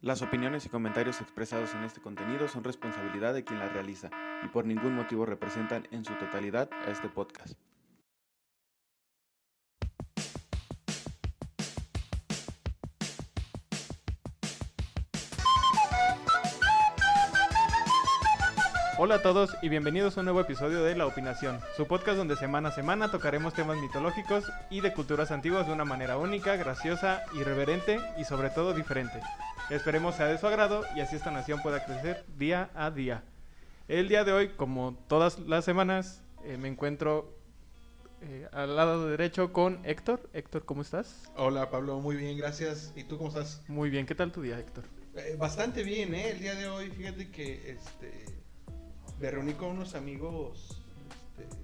Las opiniones y comentarios expresados en este contenido son responsabilidad de quien las realiza y por ningún motivo representan en su totalidad a este podcast. Hola a todos y bienvenidos a un nuevo episodio de La Opinación, su podcast donde semana a semana tocaremos temas mitológicos y de culturas antiguas de una manera única, graciosa, irreverente y sobre todo diferente. Esperemos sea de su agrado y así esta nación pueda crecer día a día. El día de hoy, como todas las semanas, eh, me encuentro eh, al lado derecho con Héctor. Héctor, ¿cómo estás? Hola Pablo, muy bien, gracias. ¿Y tú cómo estás? Muy bien, ¿qué tal tu día, Héctor? Eh, bastante bien, ¿eh? El día de hoy, fíjate que este, me reuní con unos amigos este,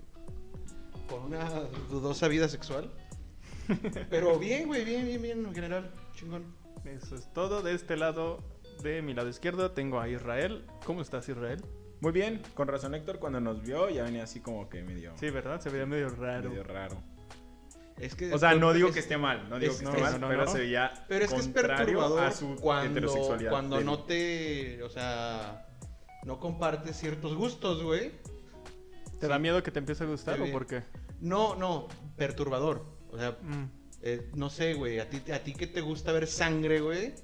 con una dudosa vida sexual. Pero bien, güey, bien, bien, bien, en general, chingón. Eso es todo. De este lado, de mi lado izquierdo, tengo a Israel. ¿Cómo estás, Israel? Muy bien, con razón Héctor cuando nos vio ya venía así como que medio, Sí, ¿verdad? Se veía medio raro. medio raro. Es que O sea, no digo es- que esté mal, no digo es- que esté no, mal, no, pero no. se veía Pero es que es contrario perturbador a su cuando, heterosexualidad. cuando no te, o sea, no compartes ciertos gustos, güey. ¿Te da miedo que te empiece a gustar Sí, o por qué? No, no, perturbador. O sea, Mm, eh, no sé, güey, a ti, a ti que te gusta ver sangre, güey,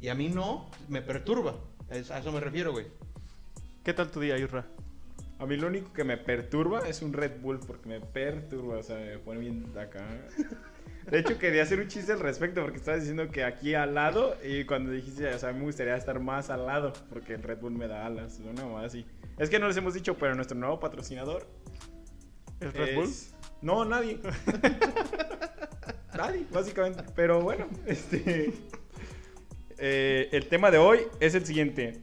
y a mí no, me perturba. Es- a eso me refiero, güey. ¿Qué tal tu día, Isra? A mí lo único que me perturba es un Red Bull porque me perturba, o sea, me pone bien acá. De hecho, quería hacer un chiste al respecto porque estabas diciendo que aquí al lado y cuando dijiste, o sea, me gustaría estar más al lado porque el Red Bull me da alas, una mamada así. Es que no les hemos dicho, pero nuestro nuevo patrocinador ¿El Red Bull? No, nadie. nadie, básicamente. Pero bueno, este. eh, el tema de hoy es el siguiente.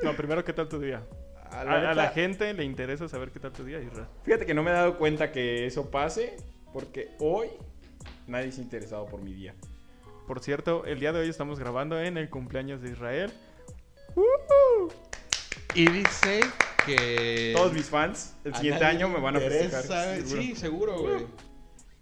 No, primero, ¿qué tal tu día? A A, la a la neta, gente le interesa saber qué tal tu día, Isra. Fíjate que no me he dado cuenta que eso pase porque hoy nadie se ha interesado por mi día. Por cierto, el día de hoy estamos grabando en el cumpleaños de Israel. Y dice que... Todos mis fans el siguiente año me van a festejar. seguro. Sí, seguro, güey.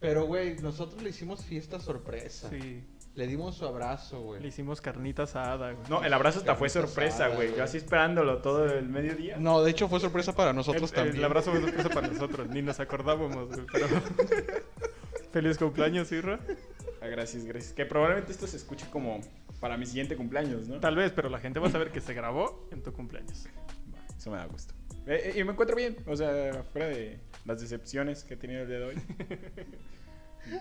Pero, güey, nosotros le hicimos fiesta sorpresa. Sí, Le dimos su abrazo, güey. le hicimos carnita asada, güey. No, el abrazo hasta fue sorpresa, asada, güey. Yo así esperándolo todo el mediodía. No, de hecho fue sorpresa para nosotros el- también. el abrazo fue sorpresa para nosotros, ni nos acordábamos, güey, pero... Feliz cumpleaños, Isra. Ah, gracias, gracias. Que probablemente esto se escuche como para mi siguiente cumpleaños, ¿no? Tal vez, pero la gente va a saber que se grabó en tu cumpleaños. Eso me da gusto. Eh, eh, y me encuentro bien, o sea, fuera de las decepciones que he tenido el día de hoy.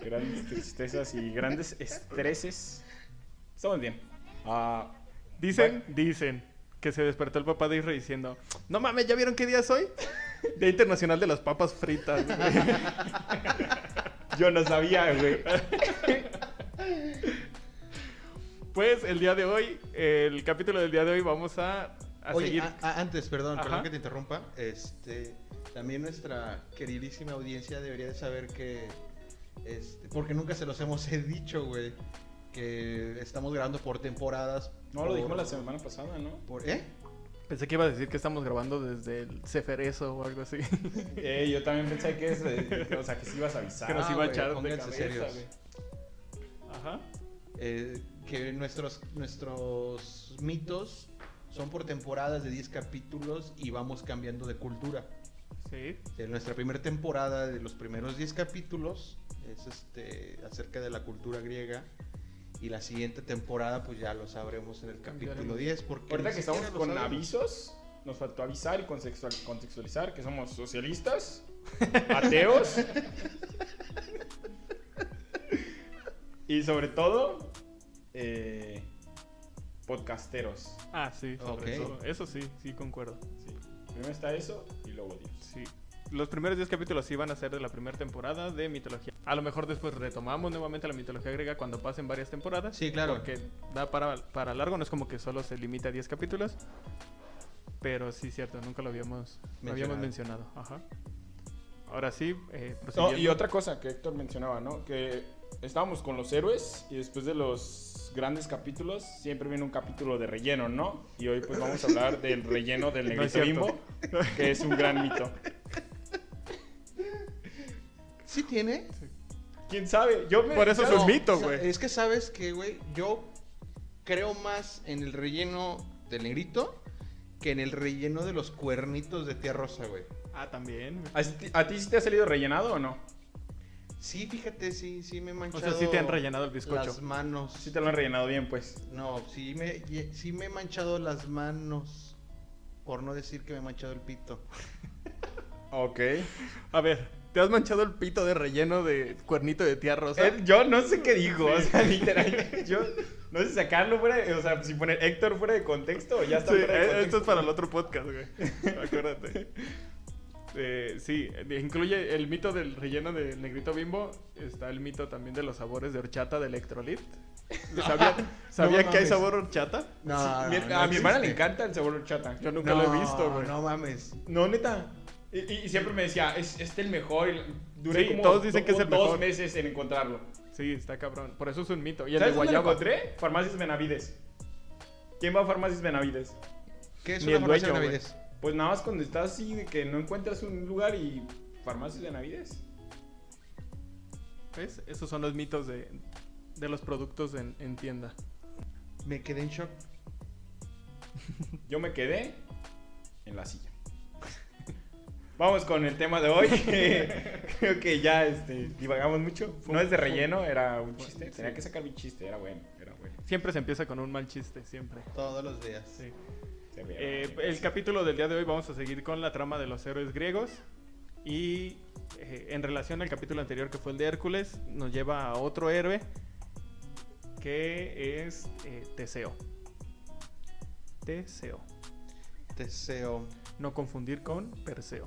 grandes tristezas y grandes estreses. Estamos bien. Ah, Dicen, dicen que se despertó el papá de Isra diciendo, no mames, ¿ya vieron qué día es hoy? Día Internacional de las Papas Fritas. güey". yo no sabía, güey. Pues el día de hoy, el capítulo del día de hoy vamos a, a Oye, seguir... a- a- antes, perdón, Ajá. perdón que te interrumpa. Este, también nuestra queridísima audiencia debería de saber que, este, porque nunca se los hemos dicho, güey, que estamos grabando por temporadas. No, lo dijimos la semana pasada, ¿no? Por, ¿Eh? Pensé que iba a decir que estamos grabando desde el Ceferezo o algo así. Eh, yo también pensé que es, o sea, que sí ibas a avisar. Que nos Ah, iba a echar de cabeza, serios. Ajá. Eh, que nuestros, nuestros mitos son por temporadas de 10 capítulos y vamos cambiando de cultura. Sí. En nuestra primera temporada de los primeros 10 capítulos es este acerca de la cultura griega y la siguiente temporada pues ya lo sabremos en el capítulo Cambiaremos. 10 porque Ahorita que estamos con sabemos. avisos, nos faltó avisar y contextual- contextualizar que somos socialistas, ateos y sobre todo eh, podcasteros. Ah, sí, sobre. Eso sí, sí concuerdo. Sí. Primero está eso y luego Dios. Sí. Los primeros 10 capítulos sí van a ser de la primera temporada de mitología. A lo mejor después retomamos nuevamente la mitología griega cuando pasen varias temporadas. Sí, claro. Porque da para, para largo, no es como que solo se limita a 10 capítulos. Pero sí, cierto, nunca lo habíamos, lo habíamos Mencionado. mencionado. Ajá. Ahora sí, eh, No, y otra cosa que Héctor mencionaba, ¿no? Que estábamos con los héroes y después de los grandes capítulos siempre viene un capítulo de relleno, ¿no? Y hoy pues vamos a hablar del relleno del negrito bimbo, que es un gran mito. ¿Sí tiene? ¿Quién sabe? Yo me- Por eso es un no- mito, güey. Es que sabes que, güey, yo creo más en el relleno del negrito que en el relleno de los cuernitos de tía Rosa, güey. Ah, también. ¿A ti, a ti sí te ha salido rellenado o no? Sí, fíjate, sí, sí me he O manchado. sea, sí te han rellenado el bizcocho. Las manos. Sí te lo han rellenado bien, pues. No, sí me, sí me he manchado las manos. Por no decir que me he manchado el pito. Ok. A ver, ¿te has manchado el pito de relleno de cuernito de tía Rosa? Él- yo no sé qué dijo, o sea, literal. Yo no sé si sacarlo fuera, de- o sea, si poner Héctor fuera de contexto o ya está Sí, fuera de eh, esto contexto. es para el otro podcast, güey. Acuérdate. Eh, sí, incluye el mito del relleno del negrito bimbo. Está el mito también de los sabores de horchata de Electrolit. ¿Sabían, ¿sabían No que hay sabor horchata? No, Sí, mi- no a mi hermana le encanta el sabor horchata. Yo nunca lo he visto, güey. No mames. No, neta. Y, y- y siempre me decía, es, este el mejor. Duré Sí, como todos dicen do- que es el dos mejor. meses en encontrarlo. Sí, está cabrón. Por eso es un mito. Y el de ¿Sabes dónde lo guayaba. encontré? Farmacias Benavides. ¿Quién va a Farmacias Benavides? ¿Qué es Ni una el farmacia dueño, Benavides? Pues nada más cuando estás así de que no encuentras un lugar y Farmacias Benavides. ¿Ves? Esos son los mitos de, de los productos en, en tienda. Me quedé en shock. Yo me quedé en la silla. Vamos con el tema de hoy. Creo que ya este, divagamos mucho. No es de relleno, era un chiste. Tenía que sacar mi chiste, era bueno. Era bueno. Siempre se empieza con un mal chiste, siempre. Todos los días. Sí. Veía, Eh, el capítulo del día de hoy vamos a seguir con la trama de los héroes griegos y eh, en relación al capítulo anterior que fue el de Hércules nos lleva a otro héroe que es eh, Teseo. Teseo. Deseo. No confundir con Perseo.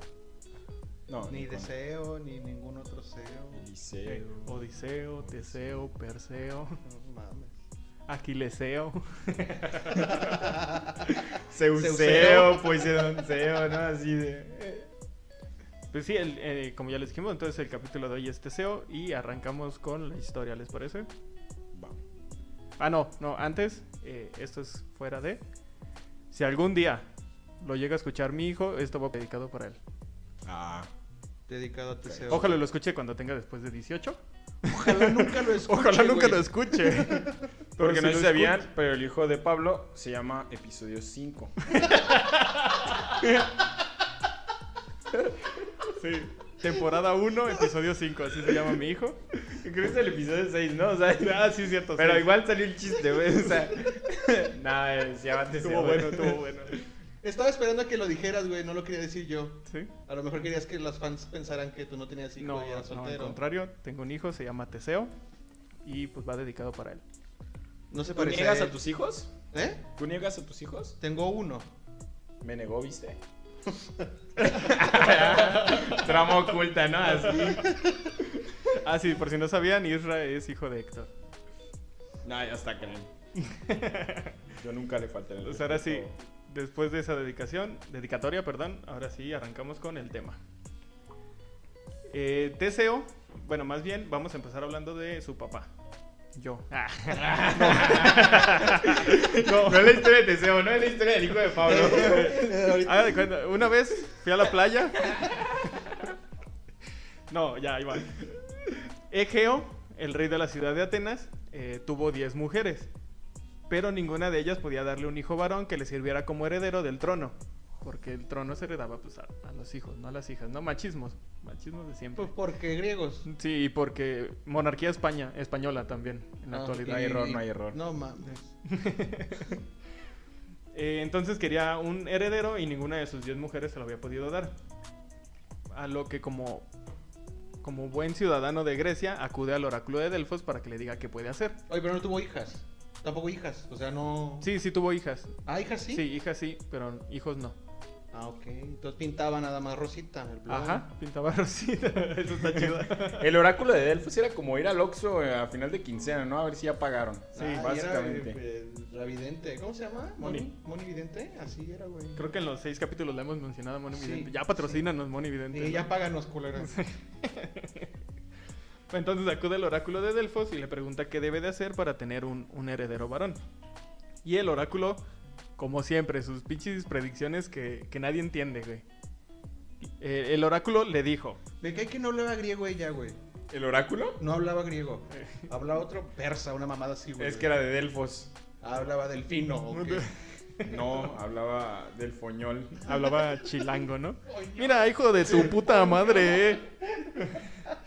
No, Ni con- deseo, ni ningún otro seo. Eliseo. Eh, Odiseo, Teseo, Perseo, No mames. Aquileseo. Zeuseo, Zeuseo. Poseidonseo, ¿no? Así de. eh. Pues sí, el- eh, como ya les dijimos, entonces el capítulo de hoy es Teseo y arrancamos con la historia, ¿les parece? Va. Ah, no, no, antes, eh, esto es fuera de. Si algún día lo llega a escuchar mi hijo, esto va dedicado para él. Ah. Dedicado a Teseo. Ojalá lo escuche cuando tenga después de 18. Ojalá nunca lo escuche. Ojalá nunca güey. lo escuche. Porque Pero no si se sabían, pero el hijo de Pablo se llama Episodio 5. Sí. Temporada 1, episodio 5, así se llama mi hijo. Creo que es el episodio 6, ¿no? O sea, Ah, sí, cierto. pero sí. igual salió el chiste, güey. O sea, nada, se llama Estuvo bueno, estuvo bueno. Estaba esperando a que lo dijeras, güey. No lo quería decir yo. ¿Sí? A lo mejor querías que los fans pensaran que tú no tenías hijo No, y eras no, al soltero. contrario, tengo un hijo, se llama Teseo y pues va dedicado para él. No se ¿Tú parece niegas a, tus hijos? ¿Eh? ¿Tú niegas a tus hijos? Tengo uno. Me negó, ¿viste? Trama oculta, ¿no? Así. Ah, sí, por si no sabían, Isra es hijo de Héctor. No, ya está, creen. Yo nunca le falté el Pues ahora sí. Después de esa dedicación, dedicatoria, perdón, ahora sí arrancamos con el tema. Eh, Teseo, bueno, más bien vamos a empezar hablando de su papá. Yo. Ah, No, no es la historia de Teseo, no es la historia del hijo de Pablo. Haga de cuenta, una vez fui a la playa. No, ya, va. Egeo, el rey de la ciudad de Atenas, eh, tuvo 10 mujeres, pero ninguna de ellas podía darle un hijo varón que le sirviera como heredero del trono, porque el trono se heredaba pues, a, a los hijos, no a las hijas, no machismos, machismos de siempre. Pues porque griegos. Sí, y porque monarquía España, española también, en la Ah, actualidad. No hay error, no hay error. No mames. Eh, entonces quería un heredero y ninguna de sus 10 mujeres se lo había podido dar. A lo que como, como buen ciudadano de Grecia acude al oráculo de Delfos para que le diga qué puede hacer. Oye, pero no tuvo hijas. Tampoco hijas. O sea, no. Sí, sí tuvo hijas. Ah, hijas sí. Sí, hijas sí, pero hijos no. Ah, ok. Entonces pintaba nada más Rosita. El blog. Ajá, pintaba rosita. Eso está chido. El oráculo de Delfos era como ir al Oxxo eh, a final de quincena, ¿no? A ver si ya pagaron. Sí, básicamente. Era, eh, la vidente. ¿Cómo se llama? Moni. Moni Vidente. Así era, güey. Creo que en los seis capítulos le hemos mencionado a Moni Sí, Vidente. Ya patrocínanos, Moni Vidente. Y ¿no? ya páganos, culeras. Entonces acude al oráculo de Delfos y le pregunta qué debe de hacer para tener un, un heredero varón. Y el oráculo, como siempre, sus pinches predicciones que, que nadie entiende, güey. Eh, el oráculo le dijo, Me cae que no hablaba griego ella, güey. ¿El oráculo? No hablaba griego. Hablaba otro persa, una mamada así, güey. Es que era de Delfos. Hablaba delfino. ¿o qué? No, hablaba del foñol. Hablaba chilango, ¿no? Mira, hijo de tu puta madre.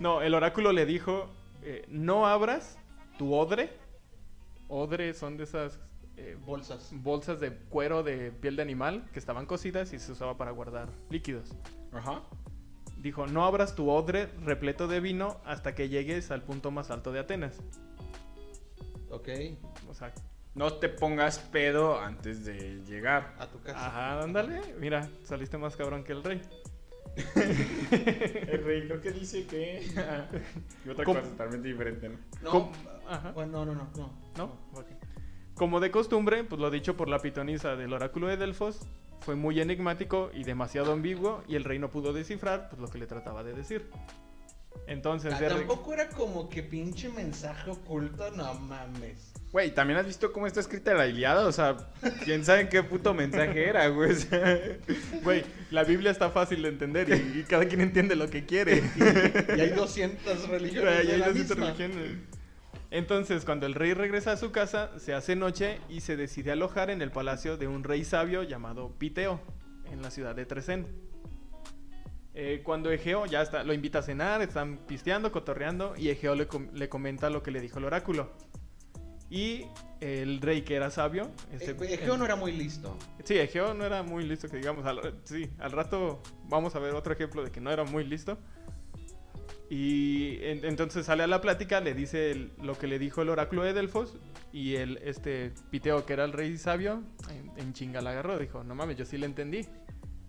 No, el oráculo le dijo, eh, no abras tu odre. Odre son de esas eh, Bolsas. bolsas de cuero de piel de animal que estaban cocidas y se usaba para guardar líquidos. Ajá. Dijo, no abras tu odre repleto de vino hasta que llegues al punto más alto de Atenas. Ok. O sea, No te pongas pedo antes de llegar. A tu casa. ajá, ándale. Mira, saliste más cabrón que el rey. El rey creo que dice que... y otra ¿Cómo? cosa totalmente diferente, ¿no? No. ¿Cómo? Ajá. Bueno, no, no, no. no. ¿No? Ok. Como de costumbre, pues lo dicho por la pitonisa del oráculo de Delfos fue muy enigmático y demasiado ambiguo y el rey no pudo descifrar pues, lo que le trataba de decir. Entonces, Ah, tampoco era como que pinche mensaje oculto, no mames. Güey, ¿también has visto cómo está escrita la Iliada? O sea, quién sabe qué puto mensaje era, güey. Güey, la Biblia está fácil de entender y, y cada quien entiende lo que quiere. Y hay 200 religiones. De hay la distintas misma. religiones. Entonces, cuando el rey regresa a su casa, se hace noche y se decide alojar en el palacio de un rey sabio llamado Piteo, en la ciudad de Tresén. Eh, cuando Egeo ya está, lo invita a cenar, están pisteando, cotorreando, y Egeo le, com- le comenta lo que le dijo el oráculo. Y el rey que era sabio... Eh, Egeo no era muy listo. Sí, Egeo no era muy listo, que digamos. Al, sí, al rato vamos a ver otro ejemplo de que no era muy listo. Y en- entonces sale a la plática, le dice el- lo que le dijo el oráculo de Delfos. Y el este Piteo, que era el rey sabio, en, en chinga la agarró. Dijo: No mames, yo sí le entendí.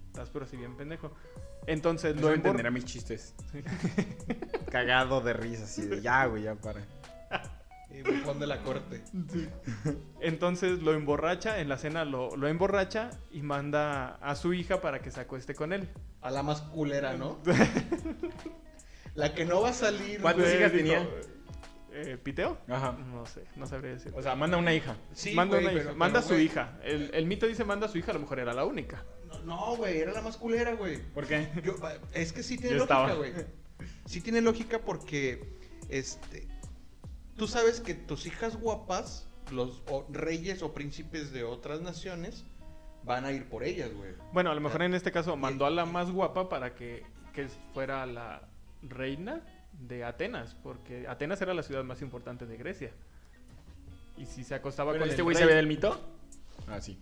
Estás pero si bien pendejo. Entonces no lo embor- entenderá mis chistes. Cagado de risa, así de ya, güey, ya para. Y bufón de la corte. Entonces lo emborracha, en la cena lo, lo emborracha y manda a su hija para que se acueste con él. A la más culera, ¿no? la que no va a salir. ¿Cuántas hijas tenía? Eh, ¿Piteo? Ajá. No sé, no sabría decir. O sea, manda una hija. Sí, manda güey, una hija, pero- manda a pero, su güey, hija. El, el mito dice manda a su hija, a lo mejor era la única. No, No, güey, era la más culera, güey. ¿Por qué? Yo- es que sí tiene Yo lógica, güey. Sí tiene lógica porque, este, tú sabes que tus hijas guapas, los o- reyes o príncipes de otras naciones, van a ir por ellas, güey. Bueno, a lo mejor en este caso mandó a la más guapa para que, que fuera la reina de Atenas, porque Atenas era la ciudad más importante de Grecia. Y si se acostaba ¿Pero con este güey rey- sabía del mito? Ah, sí.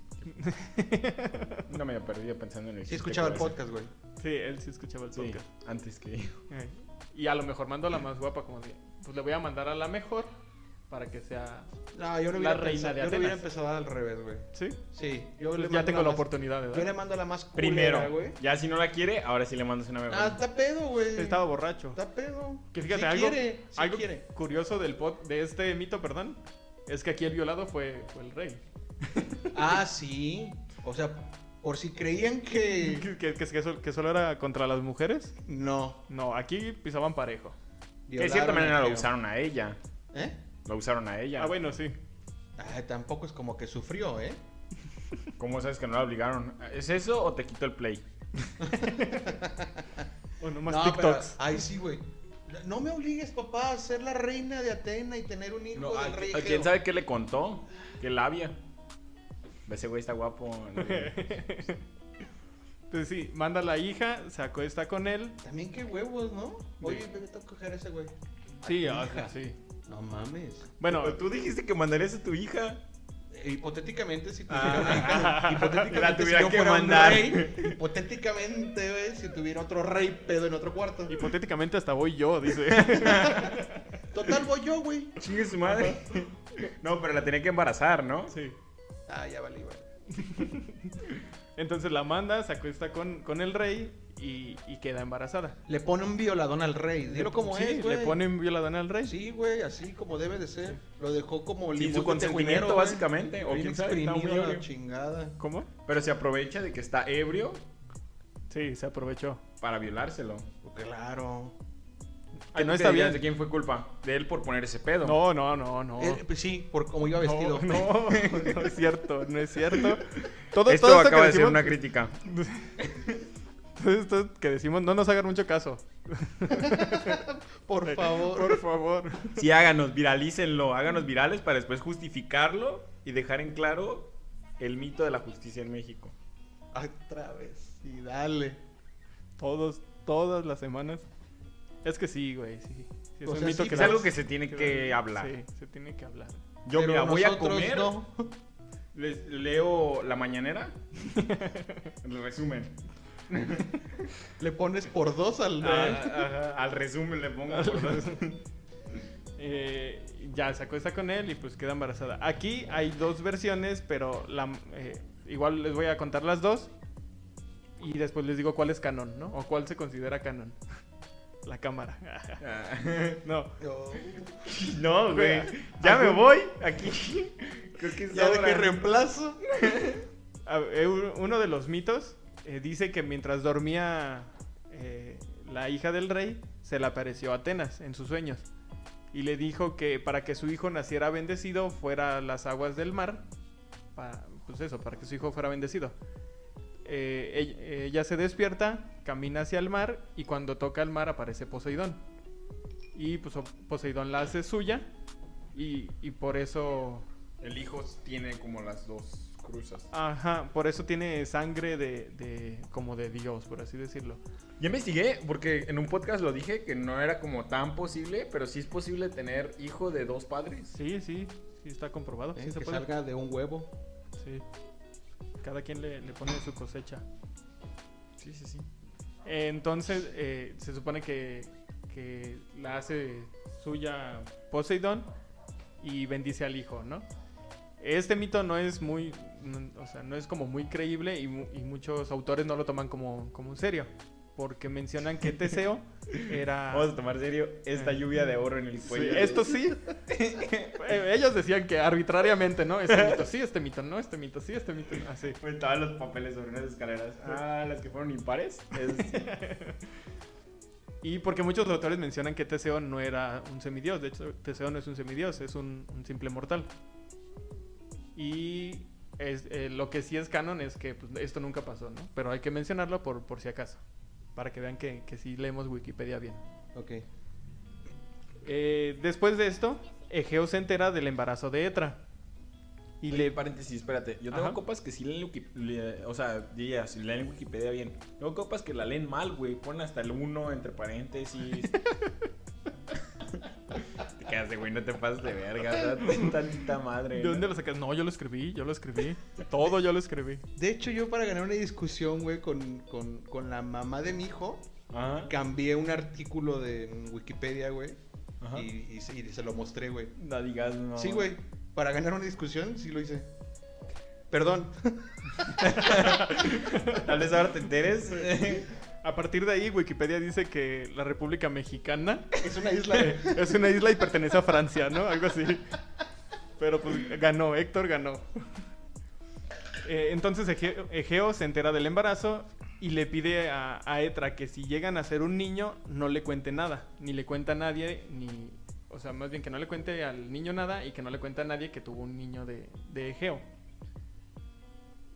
No me había perdido pensando en el Sí escuchaba el podcast, güey. Sí, él sí escuchaba el. Sí, podcast. antes que yo. Y a lo mejor mandó a la más guapa, como de, pues le voy a mandar a la mejor para que sea... No, yo La no hubiera, reina pensado, de yo no hubiera Atenas. empezado al revés, güey. ¿Sí? Sí, yo Pues le ya mando tengo la más- oportunidad, ¿verdad? Yo le mando a la más culera, Primero, güey. ya si no la quiere, ahora sí le mandas una mejor. Ah, está pedo, güey. Estaba borracho. Está pedo. Que fíjate, Sí algo, quiere, sí algo quiere. curioso del pod, de este mito, perdón, es que aquí el violado fue, fue el rey. Ah, sí. O sea, por si creían que... que, que, que, eso- que solo era contra las mujeres. No. No, aquí pisaban parejo. que de cierta violaron manera lo usaron a ella. ¿Eh? Lo usaron a ella. Ah, bueno, sí. Ay, tampoco es como que sufrió, ¿eh? ¿Cómo sabes que no la obligaron? ¿Es eso o te quito el play? O nomás no, TikToks. pero- ay, sí, güey. No me obligues, papá, a ser la reina de Atena y tener un hijo No, del ¿a, rey a Egeo. quién sabe qué le contó? ¿Qué labia? Ese güey está guapo. Entonces sí, manda a la hija, se acuesta con él. También qué huevos, ¿no? Oye, me toca coger a ese güey. Sí, A tu ajá, hija. sí. No mames. Bueno, Pero tú dijiste que mandarías a tu hija. Eh, Hipotéticamente, si tuviera Ah. una hija, hipotéticamente, La si tuviera yo que fuera un mandar. rey, hipotéticamente, güey, si tuviera otro rey pedo en otro cuarto. hipotéticamente hasta voy yo, dice. Total, voy yo, güey. Chingue su madre. No, pero la tenía que embarazar, ¿no? sí. Ah, ya valí, güey. Entonces la manda, se acuesta con, con el rey y, y queda embarazada. Le pone un violadón al rey. Dilo como sí, es, güey. le ponen violadón al rey. Sí, güey, así como debe de ser. Lo dejó como Sin su consentimiento, güey. básicamente, o quién sabe, la chingada. ¿Cómo? Pero se aprovecha de que está ebrio Sí, se aprovechó. para violárselo. Claro. Que no ¿Tú qué está bien. ¿De quién fue culpa? De él por poner ese pedo. No, no, no, no. Eh, pues sí, por cómo iba vestido. No, no, no es cierto, no es cierto. Todo, Esto todo acaba que de ser una crítica. todo esto que decimos, no nos hagan mucho caso. Por favor. Por favor. Sí, háganos, viralícenlo, háganos virales para después justificarlo y dejar en claro el mito de la justicia en México. Otra vez. Y dale. Todos, todas las semanas. Es que sí, güey, sí. Sí, es O un sea, mito sí, que Es no- algo que se tiene que hablar. Sí, se tiene que hablar. Yo, Pero mira, voy a comer, no. les leo la mañanera, el resumen. Le pones por dos al. Ah, ajá, al resumen le pongo por dos. Eh, ya se acuesta con él y pues queda embarazada. Aquí hay dos versiones, pero la, eh, igual les voy a contar las dos y después les digo cuál es canon, ¿no? O cuál se considera canon. La cámara. no. Yo- No, güey. Ya me voy. Aquí. Creo que es Ya de que reemplazo. A- Uno de los mitos eh, dice que mientras dormía eh, la hija del rey, se le apareció Atenas en sus sueños. Y le dijo que para que su hijo naciera bendecido, fuera a las aguas del mar. pa- pues eso, para que su hijo fuera bendecido. Eh, ella, ella se despierta, camina hacia el mar y cuando toca el mar aparece Poseidón. Y pues Poseidón la hace suya y, y por eso El hijo tiene como las dos cruzas. Ajá, por eso tiene sangre de, de como de Dios, por así decirlo. Ya investigué, porque en un podcast lo dije que no era como tan posible, pero sí es posible tener hijo de dos padres. Sí, sí, sí está comprobado. Eh, Sí se que puede. salga de un huevo. Sí. Cada quien le, pone su cosecha. Sí, sí, sí. Entonces, eh, se supone que, que la hace suya Poseidón y bendice al hijo, ¿no? Este mito no es muy, o sea, no es como muy creíble y muchos autores no lo toman como, como en serio. Porque mencionan que Teseo era... Vamos a tomar serio esta lluvia de oro en el Sí, cuello. esto sí. Eh, Ellos decían que arbitrariamente, ¿no? Este mito sí, este mito no, este mito sí, este mito no. Así. Estaban los papeles sobre unas escaleras. Ah, las que fueron impares. Es- Y porque muchos autores mencionan que Teseo no era un semidios. De hecho, Teseo no es un semidios, es un, un simple mortal. Y es, eh, lo que sí es canon es que pues, esto nunca pasó, ¿no? Pero hay que mencionarlo por, por si acaso. Para que vean que, que sí leemos Wikipedia bien. Ok. Eh, después de esto, Egeo se entera del embarazo de Etra. Y Oye, le paréntesis, espérate. Yo tengo Ajá. copas que sí leen Wiki- le- O sea, diría, si leen Wikipedia bien. Tengo copas que la leen mal, güey. Ponen hasta el 1 entre paréntesis. güey, no te pases de verga. Date tantita madre. ¿De ¿no? dónde lo sacas? No, yo lo escribí, yo lo escribí. Todo yo lo escribí. De hecho, yo para ganar una discusión, güey, con, con, con la mamá de mi hijo, Ajá. cambié un artículo de Wikipedia, güey. Ajá. Y, y se lo mostré, güey. No digas, no. Sí, güey. Para ganar una discusión, sí lo hice. Perdón. Tal vez ahora te enteres. A partir de ahí, Wikipedia dice que la República Mexicana Es una isla. es una isla y pertenece a Francia, ¿no? Algo así. Pero pues ganó, Héctor ganó. Eh, entonces Egeo, Egeo se entera del embarazo y le pide a, a Etra que si llegan a ser un niño no le cuente nada, ni le cuenta a nadie, ni, o sea, más bien que no le cuente al niño nada y que no le cuente a nadie que tuvo un niño de, de Egeo.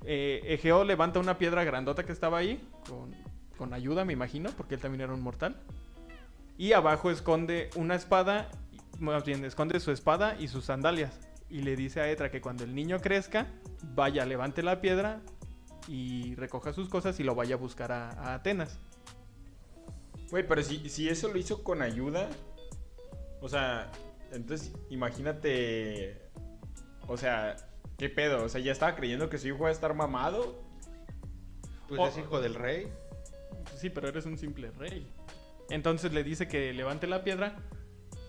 Eh, Egeo levanta una piedra grandota que estaba ahí, con, con ayuda me imagino, porque él también era un mortal. Y abajo esconde una espada, y- más bien esconde su espada y sus sandalias. Y le dice a Etra que cuando el niño crezca, vaya, levante la piedra y recoja sus cosas y lo vaya a buscar a, a Atenas. Güey, pero si, si eso lo hizo con ayuda. O sea, entonces imagínate. O sea, ¿qué pedo? O sea, ya estaba creyendo que su hijo iba a estar mamado. Pues Oh. es hijo del rey. Sí, pero eres un simple rey. Entonces le dice que levante la piedra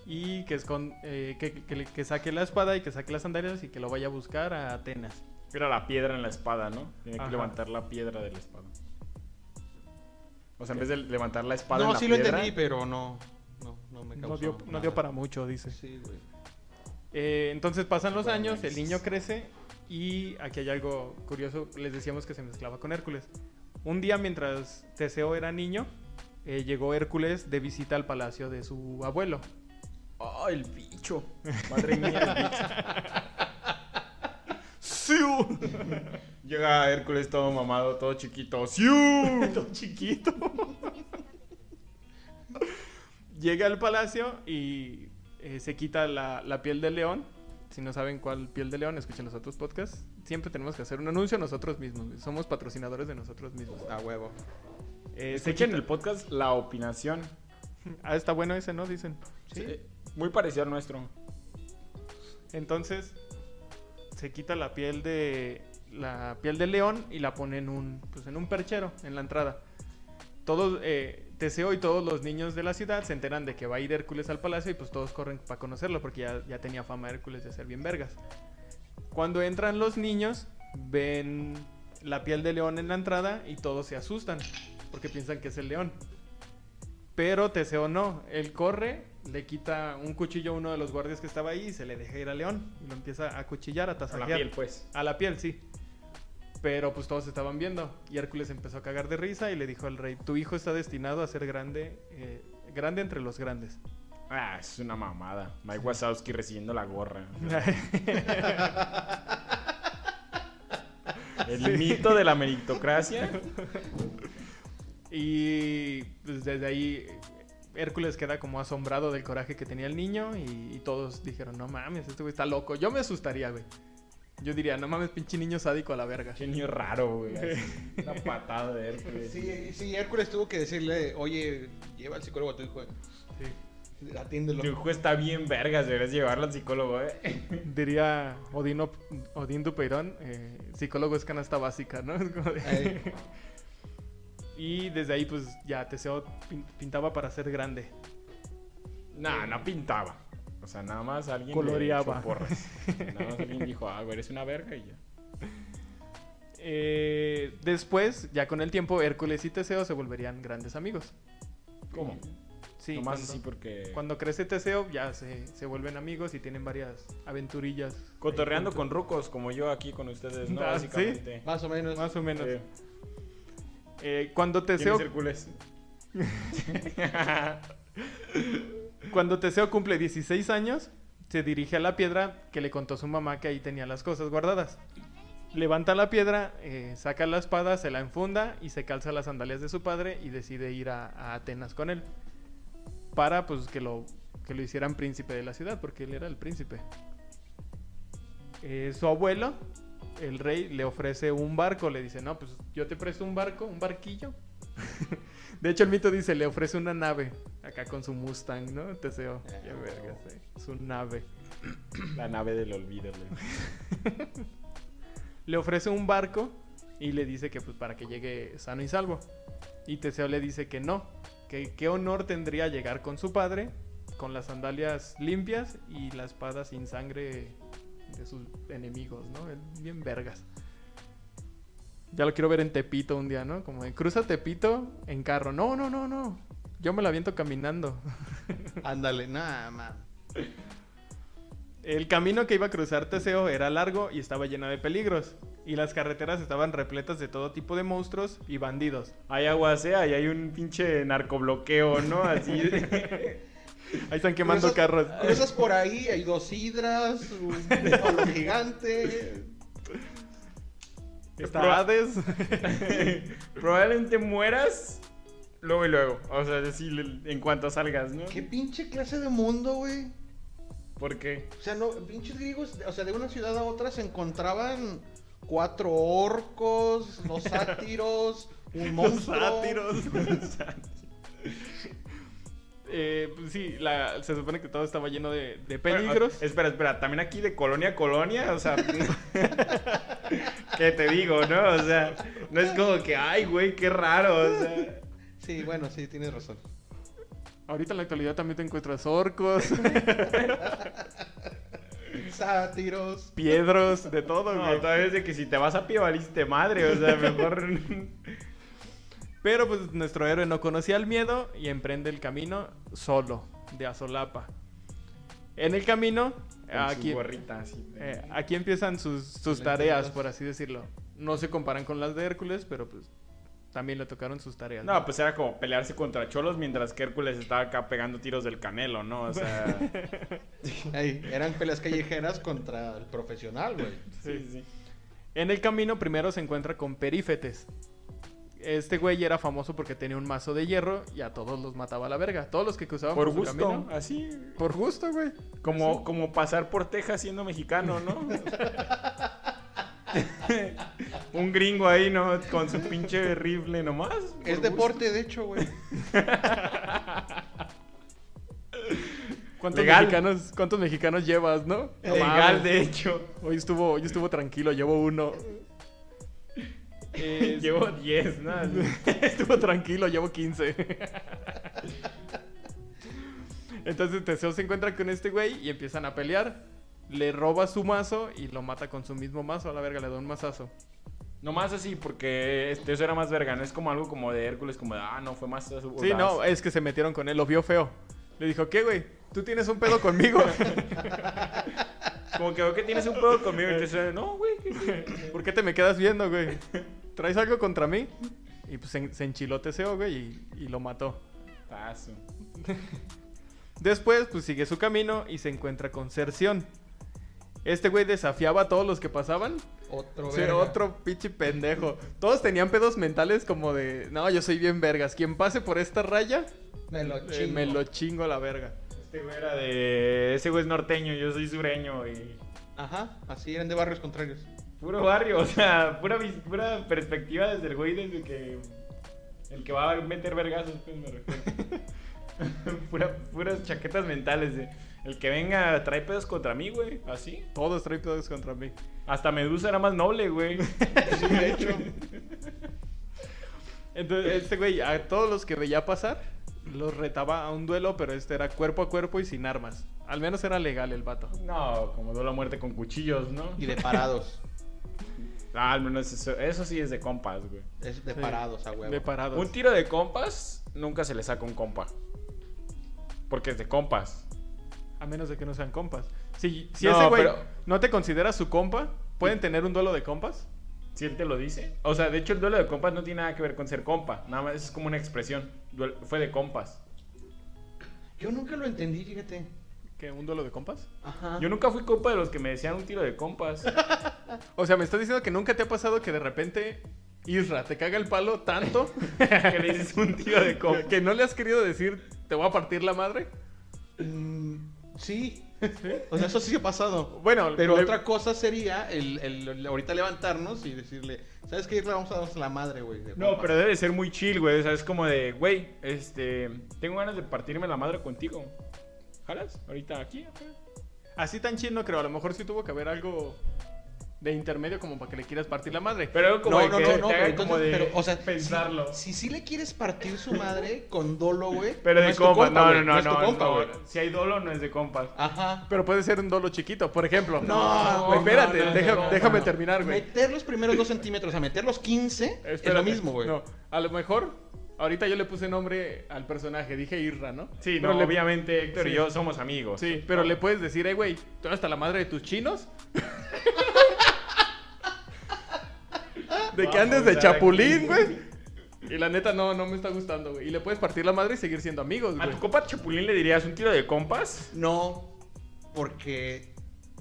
y que, escon- eh, que, que le- que saque la espada y que saque las sandalias y que lo vaya a buscar a Atenas. Era la piedra en la espada, ¿no? Tiene que Ajá. levantar la piedra de la espada. O sea, en vez de levantar la espada en No, la sí lo entendí, pero no. No, no me causó No dio, no nada. dio para mucho, dice. Sí, güey. Eh, entonces pasan los años, el análisis. niño crece y aquí hay algo curioso, les decíamos que se mezclaba con Hércules. Un día mientras Teseo era niño, eh, llegó Hércules de visita al palacio de su abuelo. ¡Oh, el bicho! Madre mía, el bicho. Llega Hércules todo mamado, todo chiquito. ¡Siu! Todo chiquito. llega al palacio y eh, se quita la, la piel del león. Si no saben cuál piel de león, escuchen los otros podcasts. Siempre tenemos que hacer un anuncio nosotros mismos. Somos patrocinadores de nosotros mismos. A huevo. Eh, se Escuchen quita- el podcast La Opinación. Ah, está bueno ese, ¿no? Dicen. Sí. Sí, Muy parecido al nuestro. Entonces, se quita la piel de la piel del león y la pone en un, pues, en un perchero en la entrada. Todos, eh, Teseo y todos los niños de la ciudad se enteran de que va a ir Hércules al palacio y pues todos corren para conocerlo porque ya, ya tenía fama Hércules de ser bien vergas. Cuando entran los niños, ven la piel de león en la entrada y todos se asustan porque piensan que es el león. Pero Teseo no, él corre, le quita un cuchillo a uno de los guardias que estaba ahí y se le deja ir al león y lo empieza a cuchillar, a A tasajear. la piel, pues. A la piel, sí. Pero pues todos estaban viendo y Hércules empezó a cagar de risa y le dijo al rey, tu hijo está destinado a ser grande, eh, grande entre los grandes. Ah, es una mamada. Mike Wazowski recibiendo la gorra. El mito de la meritocracia. y pues desde ahí Hércules queda como asombrado del coraje que tenía el niño y, y todos dijeron, no mames, este güey está loco. Yo me asustaría, güey. Yo diría, no mames, pinche niño sádico a la verga. Genio raro, güey. Una patada de Hércules. Sí, sí, Hércules tuvo que decirle, oye, lleva al psicólogo a tu hijo. Sí. Atiéndelo. Tu hijo está bien vergas, deberías llevarlo al psicólogo, eh. Diría Odino, Odín Dupeirón, eh, psicólogo es canasta básica, ¿no? Es como de-. Y desde ahí pues ya Teseo pin- pintaba para ser grande. Nah, no pintaba. O sea, nada más alguien. Coloreaba. porras. Nada más alguien dijo, ah, güey, eres una verga y ya. Eh, después, ya con el tiempo, Hércules y Teseo se volverían grandes amigos. ¿Cómo? Sí, Nomás cuando, así porque. cuando crece Teseo ya se, se vuelven amigos y tienen varias aventurillas. Cotorreando con rucos, como yo aquí con ustedes, ¿no? Ah, Básicamente. Más o menos. Más o menos. Sí. Eh, cuando ¿Quién Teseo es Hércules? Cuando Teseo cumple 16 años, se dirige a la piedra que le contó su mamá que ahí tenía las cosas guardadas. Levanta la piedra, eh, saca la espada, se la enfunda y se calza las sandalias de su padre y decide ir a, Atenas con él. Para pues que lo, que lo hicieran príncipe de la ciudad, porque él era el príncipe. Eh, su abuelo, el rey, le ofrece un barco, le dice, no, pues yo te presto un barco, un barquillo. De hecho, el mito dice, le ofrece una nave, acá con su Mustang, ¿no? Teseo. Ah, Qué verga, sí. Su nave. La nave del olvido. güey. Le ofrece un barco y le dice que pues para que llegue sano y salvo. Y Teseo le dice que no, que qué honor tendría llegar con su padre, con las sandalias limpias y la espada sin sangre de sus enemigos, ¿no? Bien vergas. Ya lo quiero ver en Tepito un día, ¿no? Como de cruza Tepito en carro. No, no, no, no. Yo me la aviento caminando. Ándale, nada, man. El camino que iba a cruzar Teseo era largo y estaba lleno de peligros. Y las carreteras estaban repletas de todo tipo de monstruos y bandidos. Hay aguacea y hay un pinche narcobloqueo, ¿no? Así. de- Ahí están quemando Cruzas- carros. Cruzas por ahí, hay dos hidras, un gigante. Está Hades. Probablemente mueras luego y luego. O sea, decir en cuanto salgas, ¿no? ¿Qué pinche clase de mundo, güey? ¿Por qué? O sea, no, pinches griegos, o sea, de una ciudad a otra se encontraban cuatro orcos, dos sátiros, un monstruo. sátiros. Eh, pues sí, la- se supone que todo estaba lleno de, de peligros. Bueno, espera, espera, también aquí de colonia a colonia, o sea. ¿Qué te digo, no? O sea, no es como que, ay, güey, qué raro, o sea. Sí, bueno, sí, tienes razón. Ahorita en la actualidad también te encuentras orcos, Sátiros. piedros, de todo, No, güey. todavía es de que si te vas a pie valiste madre, o sea, mejor. Pero pues nuestro héroe no conocía el miedo y emprende el camino solo, de Azolapa. En el camino, aquí, su gorrita así. eh, aquí empiezan sus, sus tareas, por así decirlo. No se comparan con las de Hércules, pero pues también le tocaron sus tareas. No, pues era como pelearse contra cholos mientras que Hércules estaba acá pegando tiros del canelo, ¿no? O sea. Ey, eran peleas callejeras contra el profesional, güey. sí, sí. En el camino primero se encuentra con Perífetes. Este güey era famoso porque tenía un mazo de hierro y a todos los mataba a la verga. Todos los que cruzaban por, Por su gusto, camino. así. Por gusto, güey. Como, como pasar por Texas siendo mexicano, ¿no? Un gringo ahí, ¿no? Con su pinche rifle nomás. Es gusto. deporte, de hecho, güey. ¿Cuántos Legal. mexicanos, ¿Cuántos mexicanos llevas, no? No Legal, mames. de hecho. Hoy estuvo, hoy estuvo tranquilo, llevo uno. Es- Llevo 10, ¿no? estuvo tranquilo, llevo 15. Entonces Teseo se encuentra con este güey y empiezan a pelear. Le roba su mazo y lo mata con su mismo mazo. A la verga, le da un mazazo. Nomás así, porque este, eso era más verga. No es como algo como de Hércules, como de, ah, no, fue más. Sí, no, es que se metieron con él, lo vio feo. Le dijo, ¿qué, güey? ¿Tú tienes un pedo conmigo? Como que veo que tienes un pedo conmigo. Y te dice, no, güey. ¿qué- qué?". ¿Por qué te me quedas viendo, güey? ¿Traes algo contra mí? Y pues se, se enchiló Teseo, güey, y, y lo mató. Paso. Después, pues sigue su camino y se encuentra con Cerción. Este güey desafiaba a todos los que pasaban. Otro, Sí, verga. otro pinche pendejo. Todos tenían pedos mentales como de, no, yo soy bien vergas. Quien pase por esta raya, Me lo eh, chingo. me lo chingo a la verga. Este güey era de. Ese güey es norteño, yo soy sureño y. Ajá, así eran de barrios contrarios. Puro barrio, o sea, pura, pura perspectiva desde el güey, desde que. El que va a meter vergazos, pues me refiero. Pura- puras chaquetas mentales. De, el que venga trae pedos contra mí, güey. Así. Todos traen pedos contra mí. Hasta Medusa era más noble, güey. Sí, de hecho. Entonces, este güey, a todos los que veía pasar, los retaba a un duelo, pero este era cuerpo a cuerpo y sin armas. Al menos era legal el vato. No, como duelo a muerte con cuchillos, ¿no? Y de parados. Ah, al menos eso, eso sí es de compas, güey. Es de Sí. parados, a huevo. De parados. Un tiro de compas nunca se le saca un compa. Porque es de compas. A menos de que no sean compas. Si, si No, ese güey pero- no te considera su compa, ¿pueden tener un duelo de compas? Si él te lo dice. O sea, de hecho, el duelo de compas no tiene nada que ver con ser compa. Nada más es como una expresión. Duel- Fue de compas. Yo nunca lo entendí, fíjate. ¿Qué? ¿Un duelo de compas? Ajá. Yo nunca fui compa de los que me decían un tiro de compas. O sea, me estás diciendo que nunca te ha pasado que de repente Isra te caga el palo tanto que le dices un tiro de compas. que no le has querido decir te voy a partir la madre. Mm, sí. O sea, eso sí ha pasado. Bueno, Pero le- otra cosa sería el, el- el ahorita levantarnos y decirle, ¿sabes qué? Le vamos a darnos la madre, güey. de No, compas". pero debe ser muy chill, güey. O sea, es como de, güey, este. Tengo ganas de partirme la madre contigo. ¿Jalas? Ahorita aquí, acá. Así tan chill no creo. A lo mejor sí tuvo que haber algo de intermedio como para que le quieras partir la madre. Pero como no, de no, que no, no, pero como de pero, o sea, pensarlo. Si, si sí le quieres partir su madre con dolo, güey. Pero no de compas, compa, no, no, no, es tu no, compa, no. Si hay dolo, no es de compas. Ajá. Pero puede ser un dolo chiquito, por ejemplo. No, espérate, no, no, deja- déjame no. terminar, güey. Meter los primeros dos centímetros a meter los 15 es lo Espérate. mismo, güey. No, a lo mejor ahorita yo le puse nombre al personaje, dije Irra, ¿no? Sí, Pero no, le- obviamente Héctor Sí. y yo somos amigos. Sí, pero le puedes decir, hey, güey, tú eres hasta la madre de tus chinos. de que Vamos andes a de chapulín, güey. Y la neta no, no me está gustando, güey. Y le puedes partir la madre y seguir siendo amigos, ¿A güey. tu compa Chapulín le dirías un tiro de compas? No, porque.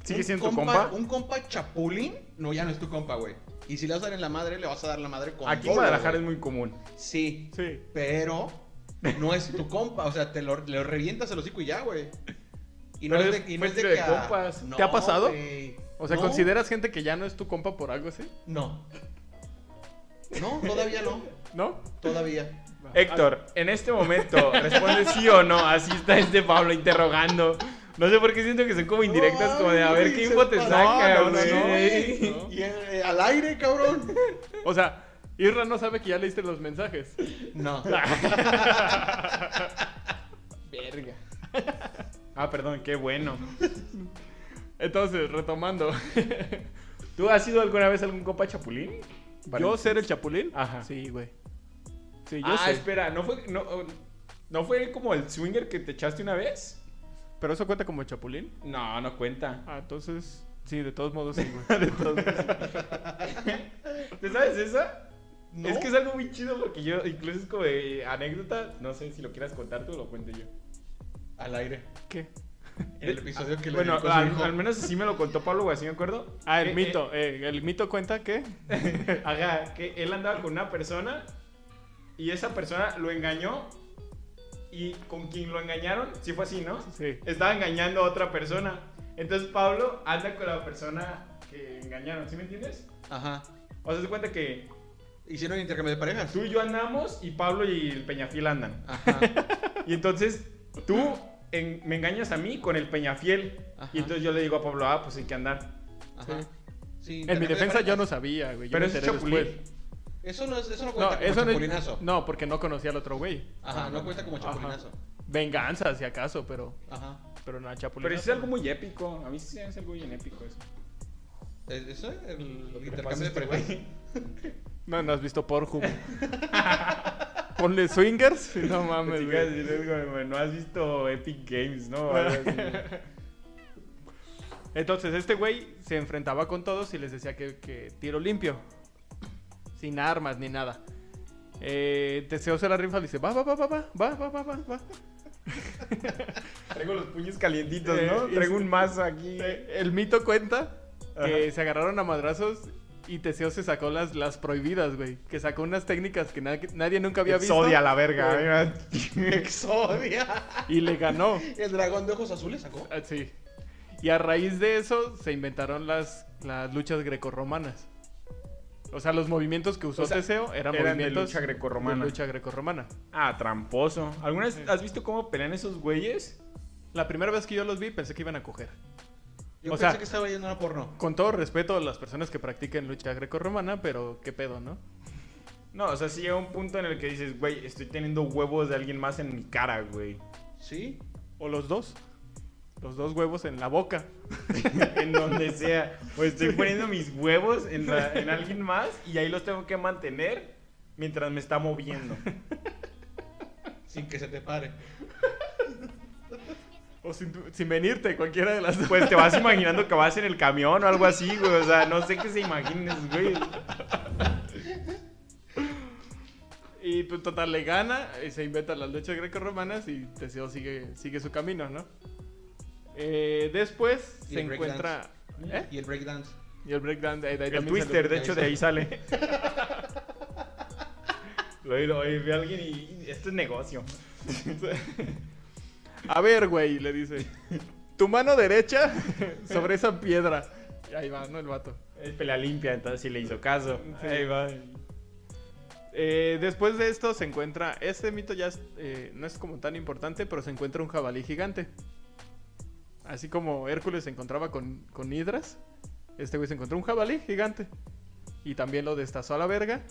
¿Sigue siendo tu compa? Un compa chapulín, no, ya no es tu compa, güey. Y si le vas a dar en la madre, le vas a dar la madre con Aquí en Guadalajara es muy común. Sí, Sí. pero no es tu compa. O sea, te lo, le revientas el hocico y ya, güey. Y no Pero es de, y no fue es de tiro de que a- compas. No, ¿Te ha pasado? O sea, No, ¿consideras gente que ya no es tu compa por algo así? No. No, todavía no. ¿No? Todavía. Héctor, en este momento, responde sí o no. Así está este Pablo interrogando. No sé por qué siento que son como indirectas, como de a ver qué info te saca, no, no, no, no. Y eh, al aire, cabrón. O sea, Irra no sabe que ya leíste los mensajes. No. Verga. Ah, perdón, qué bueno. Entonces, retomando. ¿Tú has sido alguna vez algún compa Chapulín? ¿Yo ser el chapulín? Ajá. Sí, güey. Sí, yo ah, sé. espera, ¿no fue, no, ¿no fue como el swinger que te echaste una vez? ¿Pero eso cuenta como chapulín? No, no cuenta. Ah, entonces... Sí, de todos modos sí, güey. ¿Te sabes esa? No. Es que es algo muy chido porque yo, incluso es como de anécdota, no sé si lo quieras contar tú o lo cuente yo. Al aire. ¿Qué? En el episodio que le Bueno, al, menos así me lo contó Pablo, güey, así me acuerdo. Ah, el Que, mito. eh, ¿El mito cuenta qué? eh, ajá, que él andaba con una persona y esa persona lo engañó y con quien lo engañaron, sí fue así, ¿no? Sí. Estaba engañando a otra persona. Entonces Pablo anda con la persona que engañaron, ¿sí me entiendes? Ajá. O sea, se cuenta que Hicieron intercambio de parejas. tú y yo andamos y Pablo y el Peñafiel andan. Ajá. Y entonces tú en- me engañas a mí con el Peñafiel. Ajá. Y entonces yo le digo a Pablo, ah, pues hay que andar. Ajá. Sí, En mi de defensa yo no sabía, güey. Yo Pero es chapulín. después. Eso no, es, eso no No, cuenta como eso no chapulinazo. No, porque no conocía al otro güey. Ajá, no cuenta como Ajá. chapulinazo. Venganza, si acaso, pero... Ajá. Pero nada, chapulín. Pero es algo muy épico. A mí sí es algo bien épico eso. ¿Es ¿Eso? ¿El Lo intercambio de este parejas? güey. No, no has visto Pornhub. Ponle swingers no mames, güey. no has visto Epic Games, ¿no? Entonces, este güey se enfrentaba con todos y les decía que, que tiro limpio. Sin armas ni nada. Eh, Teseo se la rifa y dice, va, va, va, va, va, va, va, va, va, va. Traigo los puños calientitos, Eh, ¿no? Traigo un mazo aquí. Eh, El mito cuenta que Ajá. se agarraron a madrazos y Teseo se sacó las, las prohibidas, güey. Que sacó unas técnicas que nadie, nadie nunca había visto. Exodia la verga. Exodia. Y le ganó. El dragón de ojos azules sacó. Ah, Sí. Y a raíz de eso se inventaron las, las luchas grecorromanas. O sea, los movimientos que usó O sea, Teseo eran, eran de movimientos lucha grecorromana. de lucha grecorromana. Ah, tramposo. ¿Alguna vez has visto cómo pelean esos güeyes? La primera vez que yo los vi pensé que iban a coger. Yo O pensé sea- que estaba yendo a una porno. Con todo respeto a las personas que practiquen lucha grecorromana, pero qué pedo, ¿no? No, o sea, sí llega un punto en el que dices, güey, estoy teniendo huevos de alguien más en mi cara, güey. ¿Sí? O los dos. Los dos huevos en la boca. en donde sea. O estoy poniendo mis huevos en, la- en alguien más y ahí los tengo que mantener mientras me está moviendo. Sin que se te pare. O sin, sin venirte, cualquiera de las dos. Pues te vas imaginando que vas en el camión o algo así, güey. O sea, no sé qué se imaginen esos güeyes. Y pues total le gana, y se inventan las luchas grecorromanas y Teseo sigue, sigue su camino, ¿no? Eh, después Y se encuentra... ¿Eh? Y el breakdance. Y el breakdown, de El también twister, de hecho, de ahí sale. Lo oí, lo oí, ve a alguien y esto es negocio. A ver, güey, le dice. Tu mano derecha sobre esa piedra. Y ahí va, ¿no? El vato. Es pelea limpia, entonces sí le hizo caso. Sí. Ahí va. Eh, después de esto se encuentra... Este mito ya es, eh, no es como tan importante, pero se encuentra un jabalí gigante. Así como Hércules se encontraba con, con hidras, este güey se encontró un jabalí gigante. Y también lo destazó a la verga.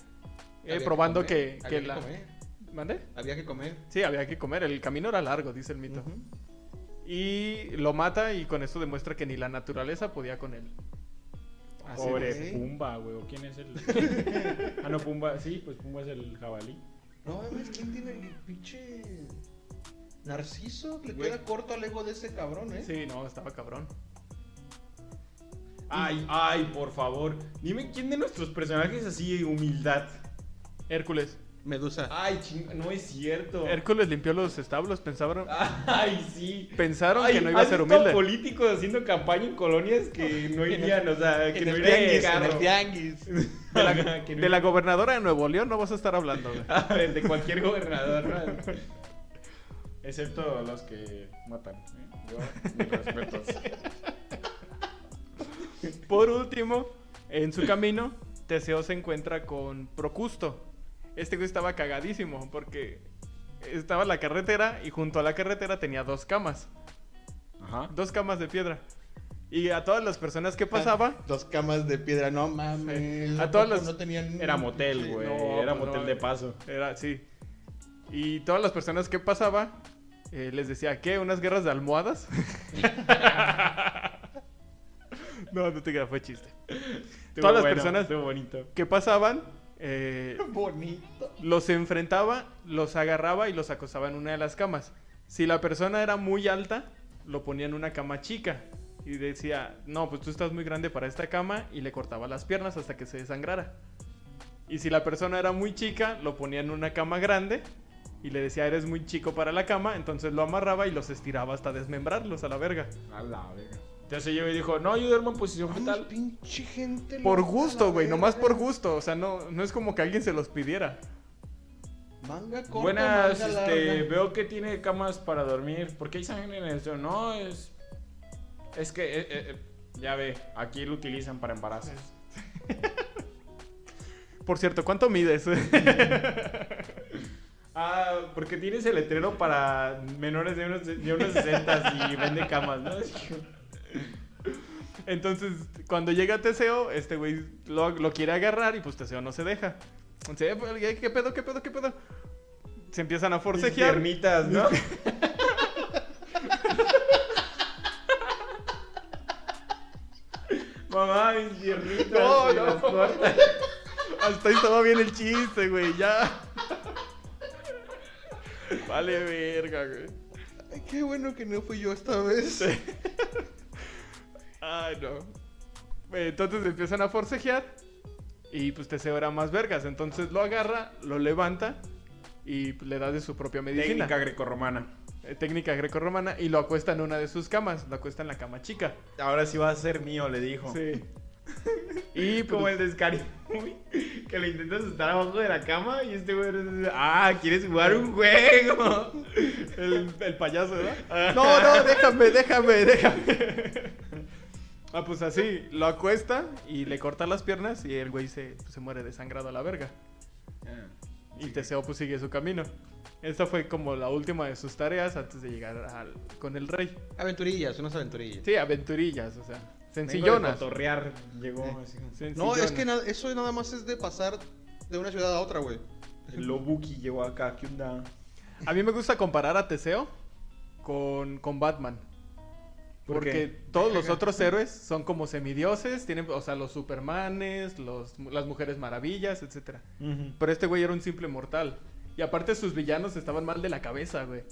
eh, probando comer, que, había que la... comer. ¿Mande? Había que comer. Sí, había que comer. El camino era largo, dice el mito. Y lo mata y con esto demuestra que ni la naturaleza podía con él. Así Pobre es. Pumba, güey. ¿o ¿Quién es el...? ah, no, Pumba. Sí, pues Pumba es el jabalí. No, mames, ¿quién tiene el pinche Narciso? Le Güey. queda corto al ego de ese cabrón, ¿eh? Sí, no, estaba cabrón. Ay, ay, por favor. Dime quién de nuestros personajes así humildad. Hércules. Medusa. Ay, ching... no es cierto. Hércules limpió los establos, pensaron, Ay, sí. pensaron Ay, que no iba a ¿has ser visto humilde. políticos haciendo campaña en colonias que no irían, o sea, que en no el irían en tianguis, en carro. el tianguis. De la, Que no- de la gobernadora de Nuevo León no vas a estar hablando, güey. A ver, de cualquier gobernador, ¿no? Excepto los que matan. ¿eh? Yo, mis respetos. Por último, en su camino, Teseo se encuentra con Procusto. Este güey estaba cagadísimo porque estaba en la carretera y junto a la carretera tenía dos camas. Ajá. Dos camas de piedra. Y a todas las personas que pasaba, Dos camas de piedra, no mames. Sí. A ¿A todas las- no tenían. Era motel, güey. no, Era pues motel no, de paso. era así. Y todas las personas que pasaba, eh, les decía, ¿qué? ¿Unas guerras de almohadas? no, no te queda, fue chiste. Estuvo Todas las bueno, personas- bonito. Que pasaban, eh, Bonito. los enfrentaba, los agarraba y los acosaba en una de las camas. Si la persona era muy alta, lo ponía en una cama chica. Y decía, no, pues tú estás muy grande para esta cama y le cortaba las piernas hasta que se desangrara. Y si la persona era muy chica, lo ponía en una cama grande y le decía, eres muy chico para la cama, entonces lo amarraba y los estiraba hasta desmembrarlos a la verga. A la verga. Entonces yo dijo, no, yo duermo en posición fetal. pinche gente. Por gusto, güey, nomás por gusto. O sea, no, no es como que alguien se los pidiera. Manga corta, Buenas, manga este, veo que tiene camas para dormir. ¿Por qué hay sangre en esto? No, es. Es que, eh, eh, eh, ya ve, aquí lo utilizan para embarazos. Por cierto, ¿cuánto mides? Ah, porque tienes el letrero para menores de unos, de unos 60 y vende camas, ¿no? Entonces, cuando llega Teseo, este güey lo, lo quiere agarrar y pues Teseo no se deja. Entonces, "Eh, pues, ¿qué pedo, qué pedo, qué pedo? Se empiezan a forcejear. piernitas, ¿no? Mamá, mis piernitas. No, no. Hasta ahí estaba bien el chiste, güey, ya. Vale, verga, güey. Ay, qué bueno que no fui yo esta vez. Ay, no. Entonces empiezan a forcejear. Y pues Teseo era más vergas. Entonces lo agarra, lo levanta y pues, le da de su propia medicina. Técnica grecorromana. Eh, técnica grecorromana. Y lo acuesta en una de sus camas. Lo acuesta en la cama chica. Ahora sí va a ser mío, le dijo. Sí. Y Como pues, el de Scary Movie, que le intentas estar abajo de la cama y este güey dice, ah, ¿quieres jugar un juego? el, el payaso, ¿verdad? No, no, déjame, déjame, déjame. Ah, pues así, lo acuesta y le corta las piernas y el güey se, pues, se muere desangrado a la verga. Y Teseo pues sigue su camino. Esta fue como la última de sus tareas antes de llegar al- con el rey. Aventurillas, unas aventurillas. Sí, aventurillas, o sea, Cotorrear, llegó Eh. así. No, es que eso nada más es de pasar de una ciudad a otra, güey. El Lobuki llegó acá, ¿qué onda? A mí me gusta comparar a Teseo con, con Batman. ¿Por Porque todos los otros héroes son como semidioses, tienen, o sea, los supermanes, los, las mujeres maravillas, etcétera. Pero este güey era un simple mortal. Y aparte sus villanos estaban mal de la cabeza, güey.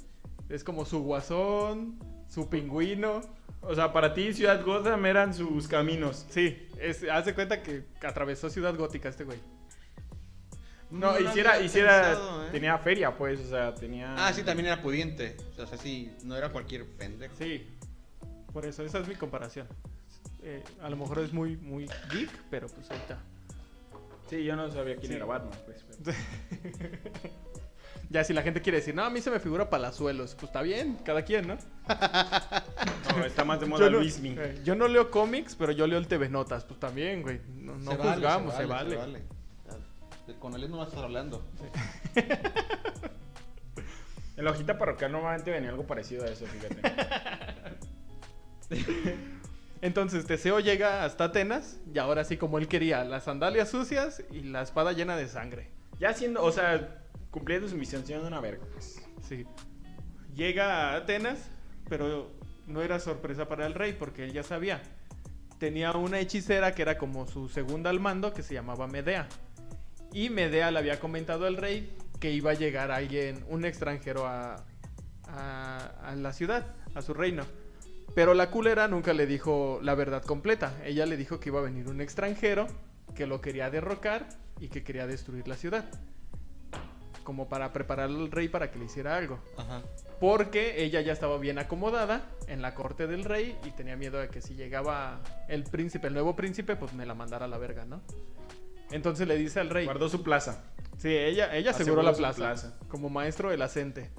Es como su guasón, su pingüino. O sea, para ti Ciudad Gotham eran sus caminos. Sí, es, haz de cuenta que atravesó Ciudad Gótica este güey. No, hiciera, hiciera, pensado, ¿eh? tenía feria, pues, o sea, tenía... Ah, sí, también era pudiente. O sea, sí, no era cualquier pendejo. Sí, por eso, esa es mi comparación. Eh, a lo mejor es muy, muy geek, pero pues ahí está. Sí, yo no sabía quién Sí. era Batman, pues. pero- Ya si la gente quiere decir, no, a mí se me figura Palazuelos, pues está bien, cada quien, ¿no? No, está más de moda yo, no Luismi. eh, yo no leo cómics, pero yo leo el TV Notas, pues también, güey. No, no Se vale, juzgamos, se vale. Con él no vas a estar hablando. En la hojita parroquial normalmente venía algo parecido a eso, fíjate. Entonces Teseo llega hasta Atenas y ahora sí como él quería, las sandalias sucias y la espada llena de sangre. ya siendo, o sea, cumpliendo su misión siendo una verga, pues. Sí. Llega a Atenas, pero no era sorpresa para el rey porque él ya sabía. Tenía una hechicera que era como su segunda al mando que se llamaba Medea. Y Medea le había comentado al rey que iba a llegar alguien, un extranjero a, la ciudad, a su reino. Pero la culera nunca le dijo la verdad completa. Ella le dijo que iba a venir un extranjero que lo quería derrocar y que quería destruir la ciudad. Como para preparar al rey para que le hiciera algo. Ajá. Porque ella ya estaba bien acomodada en la corte del rey y tenía miedo de que si llegaba el príncipe, el nuevo príncipe, pues me la mandara a la verga, ¿no? Entonces le dice al rey. Guardó su plaza. Sí, ella, ella aseguró Aseguró la plaza, plaza. Como maestro del acente.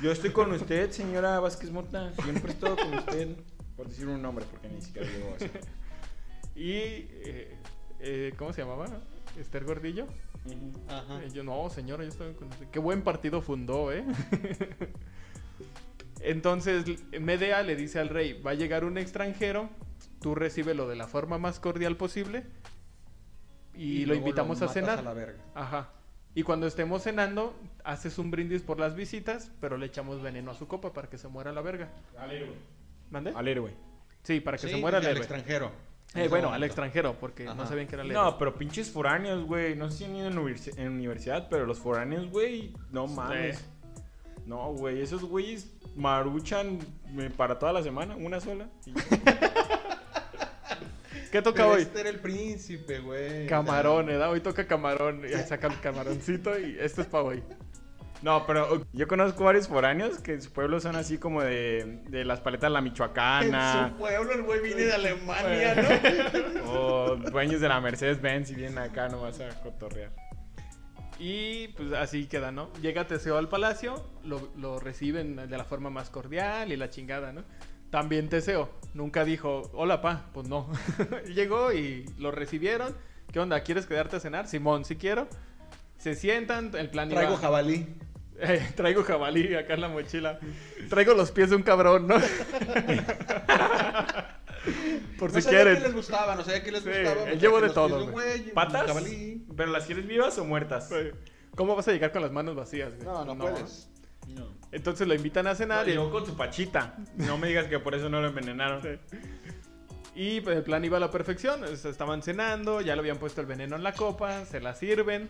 Yo estoy con usted, señora Vázquez Mota. Siempre he estado con usted. Por decir un nombre, porque ni siquiera digo. Y. eh, eh, ¿Cómo se llamaba? Esther Gordillo. Ajá. Eh, Yo, no, señora, yo estoy con usted. Qué buen partido fundó, ¿eh? Entonces, Medea le dice al rey, va a llegar un extranjero, tú recíbelo de la forma más cordial posible y, lo invitamos a cenar. a la verga. Ajá. Y cuando estemos cenando, haces un brindis por las visitas, pero le echamos veneno a su copa para que se muera la verga. Al héroe. ¿Mande? Al héroe. Sí, para que Sí, se muera el al héroe. extranjero. Eh, bueno, al extranjero, porque no Ajá. sabían que era el héroe. No, pero pinches foráneos, güey. No sé si han ido en, universi- en universidad, pero los foráneos, güey, no mames. Sí. No, güey, esos güeyes maruchan eh, para toda la semana, una sola. y- ¿Qué toca Pero hoy? este era el príncipe, güey. Camarón, ¿verdad? Hoy toca camarón. Saca el camaroncito y esto es para hoy. No, pero yo conozco varios foráneos que en su pueblo son así como de, de las paletas La En Michoacana. su pueblo el güey viene de Alemania, ¿no? o dueños de la Mercedes-Benz y vienen acá nomás a cotorrear. Y pues así queda, ¿no? Llega Teseo al palacio, lo, lo reciben de la forma más cordial y la chingada, ¿no? También Teseo nunca dijo, hola pa, pues no. Llegó y lo recibieron. ¿Qué onda? ¿Quieres quedarte a cenar? Simón, si quiero. Se sientan, el plan Traigo iba... jabalí. Eh, traigo jabalí acá en la mochila. Traigo los pies de un cabrón, ¿no? Por no si sabía quieren. qué les gustaba, no sabía qué les Sí, gustaba. el llevo de todo, güey. ¿Patas? jabalí. ¿Pero las quieres vivas o muertas? ¿Cómo vas a llegar con las manos vacías, güey? No, no, puedes. No. Entonces lo invitan a cenar y, Llegó con su pachita. No me digas que por eso no lo envenenaron. Sí. y, pues, el plan iba a la perfección. o sea, Estaban cenando, ya le habían puesto el veneno en la copa, se la sirven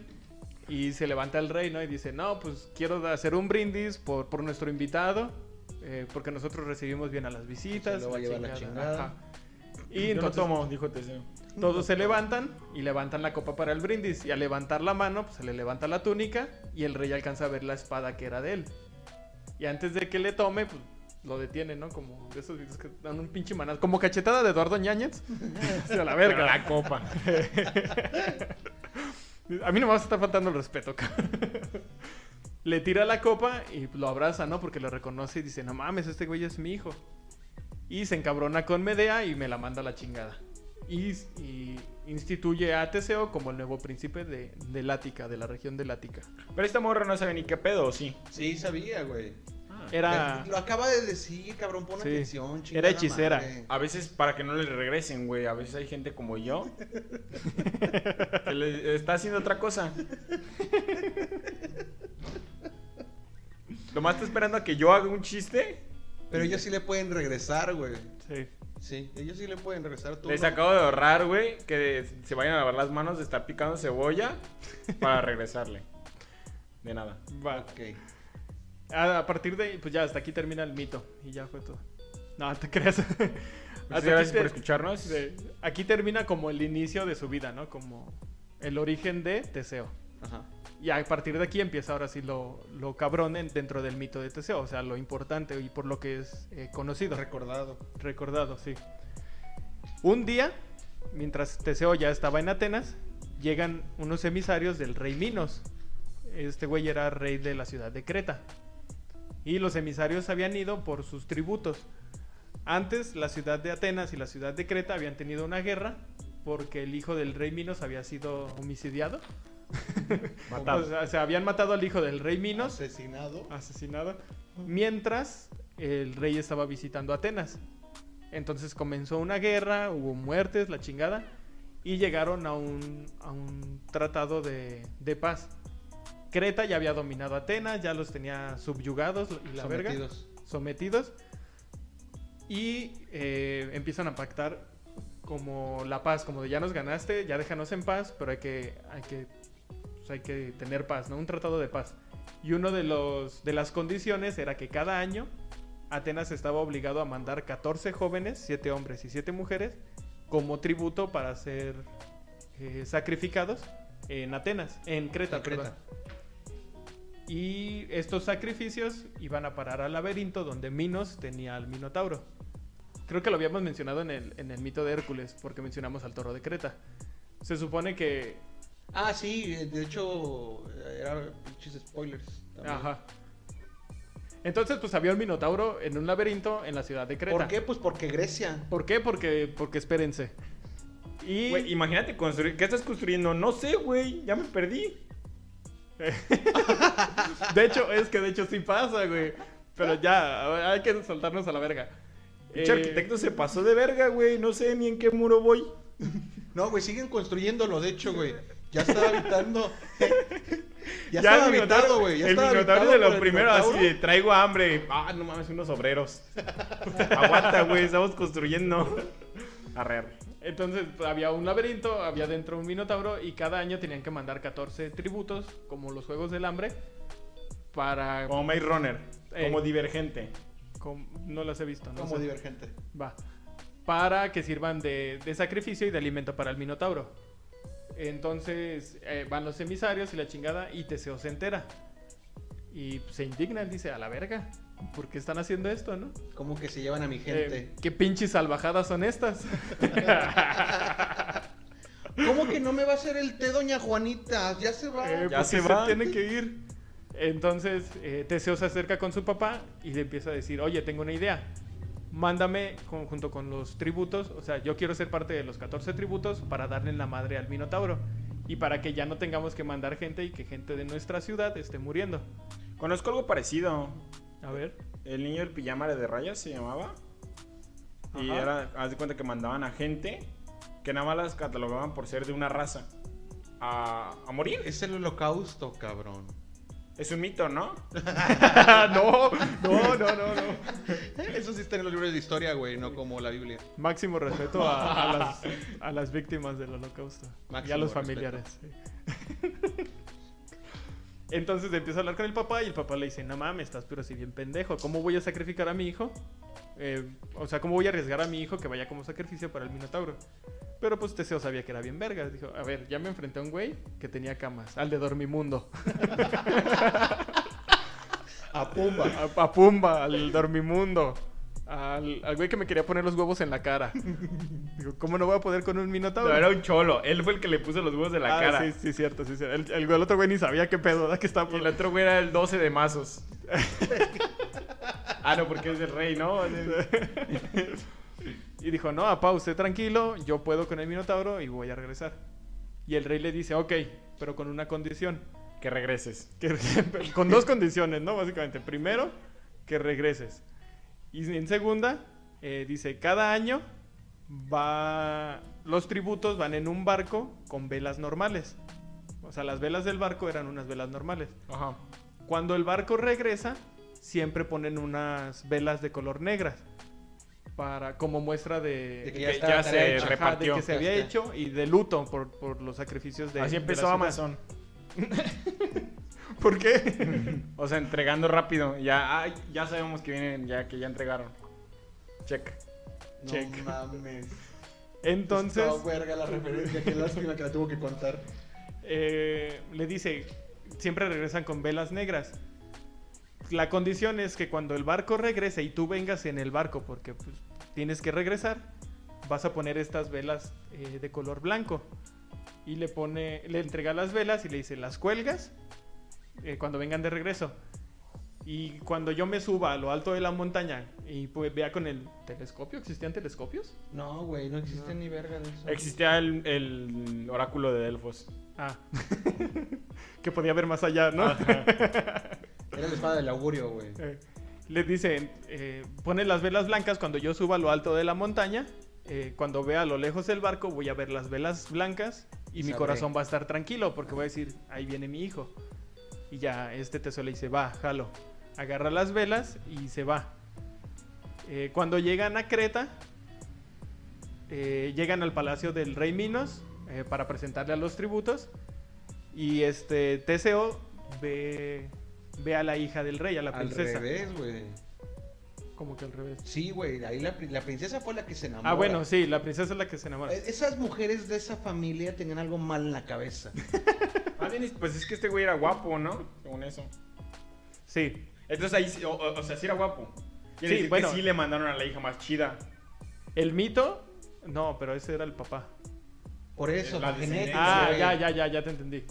y se levanta el rey, ¿no? Y dice, no, pues quiero hacer un brindis por, por nuestro invitado, eh, porque nosotros recibimos bien a las visitas. Se lo va a llevar la chingada. Y Yo no entonces tomo, dijo Teseo. todos se levantan y levantan la copa para el brindis. Y al levantar la mano, pues se le levanta la túnica y el rey alcanza a ver la espada que era de él. Y antes de que le tome, pues lo detiene, ¿no? Como de esos videos que dan un pinche manazo. Como cachetada de Eduardo Ñañez. Hacia la Pero verga. la copa. A mí no me va a estar faltando el respeto, cabrón. Le tira la copa y lo abraza, ¿no? Porque lo reconoce y dice, no mames, este güey es mi hijo. Y se encabrona con Medea y me la manda a la chingada. Y, y instituye a Teseo como el nuevo príncipe de, de Lática, de la región de Lática. Pero esta morra no sabe ni qué pedo, ¿o sí? Sí, sabía, güey. Era... Lo acaba de decir, cabrón, pon Sí. atención, Era hechicera. madre. A veces para que no le regresen, güey. A veces hay gente como yo está haciendo otra cosa. Nomás está esperando a que yo haga un chiste. Pero ellos sí le pueden regresar, güey. Sí. Sí, ellos sí le pueden regresar. Tú Les no. acabo de ahorrar, güey, que se vayan a lavar las manos de estar picando cebolla para regresarle. De nada. Va. Ok. A, a partir de ahí, pues ya hasta aquí termina el mito. Y ya fue todo. No, te creas. Muchas gracias te- por escucharnos. Aquí termina como el inicio de su vida, ¿no? Como el origen de Teseo. Ajá. Y a partir de aquí empieza ahora sí lo, lo cabrón en- dentro del mito de Teseo. O sea, lo importante y por lo que es eh, conocido. Recordado. Recordado, sí. Un día, mientras Teseo ya estaba en Atenas, llegan unos emisarios del rey Minos. Este güey era rey de la ciudad de Creta. Y los emisarios habían ido por sus tributos. Antes, la ciudad de Atenas y la ciudad de Creta habían tenido una guerra porque el hijo del rey Minos había sido homicidiado. Matado. O sea, se habían matado al hijo del rey Minos Asesinado. asesinado mientras el rey estaba visitando Atenas. Entonces comenzó una guerra, hubo muertes, la chingada, y llegaron a un, a un tratado de, de paz. Creta ya había dominado Atenas, ya los tenía subyugados y la verga, sometidos. sometidos, y eh, empiezan a pactar como la paz, como de ya nos ganaste, ya déjanos en paz, pero hay que, hay que, pues, hay que tener paz, ¿no? Un tratado de paz. Y uno de los de las condiciones era que cada año Atenas estaba obligado a mandar 14 jóvenes, 7 hombres y 7 mujeres, como tributo para ser eh, sacrificados en Atenas, en Creta, En Creta. Y estos sacrificios iban a parar al laberinto donde Minos tenía al Minotauro. Creo que lo habíamos mencionado en el, en el mito de Hércules, porque mencionamos al toro de Creta. Se supone que Ah, sí, de hecho, era pinches spoilers. también. Ajá. Entonces, pues había un minotauro en un laberinto en la ciudad de Creta. ¿Por qué? Pues porque Grecia. ¿Por qué? Porque, porque espérense. Y Güey, imagínate construir. ¿Qué estás construyendo? No sé, güey. Ya me perdí. de hecho, es que de hecho sí pasa, güey. Pero ya, hay que soltarnos a la verga. Pinche Eh, arquitecto se pasó de verga, güey. No sé ni en qué muro voy. No, güey, siguen construyéndolo, de hecho, güey. Ya estaba habitando. ya, estaba el habitado, güey. Ya el minotauro de lo el primero, así de traigo hambre. Ah, no mames, unos obreros. Aguanta, güey, estamos construyendo. Arre, arre. Entonces pues, había un laberinto, había dentro un minotauro y cada año tenían que mandar 14 tributos, como los Juegos del Hambre, para... Como Maze Runner. Eh. Como divergente. Com- no las he visto, ¿no? Como divergente. Va. Para que sirvan de, de sacrificio y de alimento para el Minotauro. Entonces eh, van los emisarios y la chingada y Teseo se entera. Y se indigna, él dice, a la verga, ¿por qué están haciendo esto, no? Como que se llevan a mi gente. Eh, ¿Qué pinches salvajadas son estas? ¿Cómo que no me va a hacer el té, doña Juanita? Ya se va. Eh, Ya se va. tiene que ir. Entonces, eh, Teseo se acerca con su papá y le empieza a decir, oye, tengo una idea. Mándame con- junto con los tributos, o sea, yo quiero ser parte de los 14 tributos para darle en la madre al Minotauro. Y para que ya no tengamos que mandar gente y que gente de nuestra ciudad esté muriendo. Conozco algo parecido. A ver. El niño del pijama de rayas se llamaba. Y era, haz de cuenta que mandaban a gente que nada más las catalogaban por ser de una raza. A, a morir. Es el holocausto, cabrón. Es un mito, ¿no? no, no, no, no, no. Eso sí está en los libros de historia, güey, no como la Biblia. Máximo respeto a, a las, a las víctimas del holocausto. y a Máximo los familiares. sí. Entonces empieza a hablar con el papá y el papá le dice, no mames, estás pero si bien pendejo, ¿cómo voy a sacrificar a mi hijo? Eh, o sea, ¿cómo voy a arriesgar a mi hijo que vaya como sacrificio para el Minotauro? Pero pues Teseo sabía que era bien verga. Dijo, a ver, ya me enfrenté a un güey que tenía camas, al de Dormimundo. A Pumba. A, a Pumba, al Dormimundo. Al, al güey que me quería poner los huevos en la cara. Digo, ¿cómo no voy a poder con un Minotauro? No, era un cholo. Él fue el que le puso los huevos de la Ah, cara. Sí, sí, cierto, sí, cierto. El, el, el otro güey ni sabía qué pedo, ¿verdad? Que estaba por... el otro güey era el 12 de mazos. ah, no, porque es el rey, ¿no? Y dijo, no, papá, usted tranquilo, yo puedo con el Minotauro y voy a regresar. Y el rey le dice, ok, pero con una condición. que regreses. Que, con dos condiciones, ¿no? Básicamente. Primero, que regreses. Y en segunda, eh, dice, cada año va... Los tributos van en un barco con velas normales. O sea, las velas del barco eran unas velas normales. Ajá. Cuando el barco regresa, siempre ponen unas velas de color negras. Para, como muestra de, De que ya, está ya se. Ajá, de repartió. que se había hecho y de luto por, por los sacrificios de Así de empezó la ciudad. Amazon. ¿Por qué? O sea, entregando rápido. Ya, ay, ya sabemos que vienen, ya que ya entregaron. Check. No Check. mames. Entonces, Estuvo verga la referencia, qué lástima que la tuvo que contar. eh, le dice, siempre regresan con velas negras. La condición es que cuando el barco regrese y tú vengas en el barco, porque pues, tienes que regresar, vas a poner estas velas eh, de color blanco. Y le pone, le entrega las velas y le dice, las cuelgas eh, cuando vengan de regreso. Y cuando yo me suba a lo alto de la montaña y pues, vea con el telescopio, ¿existían telescopios? No, güey, no existe ni verga de eso. Existía el, el oráculo de Delfos. Ah, que podía ver más allá, ¿no? Era la espada del augurio, güey. Eh, le dice, eh, pone las velas blancas cuando yo suba a lo alto de la montaña. eh, cuando vea a lo lejos el barco, voy a ver las velas blancas y mi Sabré. corazón va a estar tranquilo porque voy a decir, ahí viene mi hijo. Y ya este tesoro le dice, va, jalo. Agarra las velas y se va. Eh, cuando llegan a Creta, eh, llegan al palacio del rey Minos eh, para presentarle a los tributos. Y este Teseo ve, ve a la hija del rey, a la Al princesa. revés, güey. Como que al revés. Sí, güey, ahí la, la princesa fue la que se enamoró. Ah, bueno, sí, la princesa es la que se enamora. Eh, Esas mujeres de esa familia tenían algo mal en la cabeza. Ah, bien, pues es que este güey era guapo, ¿no? Según eso. Sí. Entonces ahí, sí- o, o- sea, sí era guapo. Quiere Sí, decir bueno. que sí le mandaron a la hija más chida. El mito, no, pero ese era el papá. Por eso, La la genética. Ah, ya, ya, ya, ya te entendí.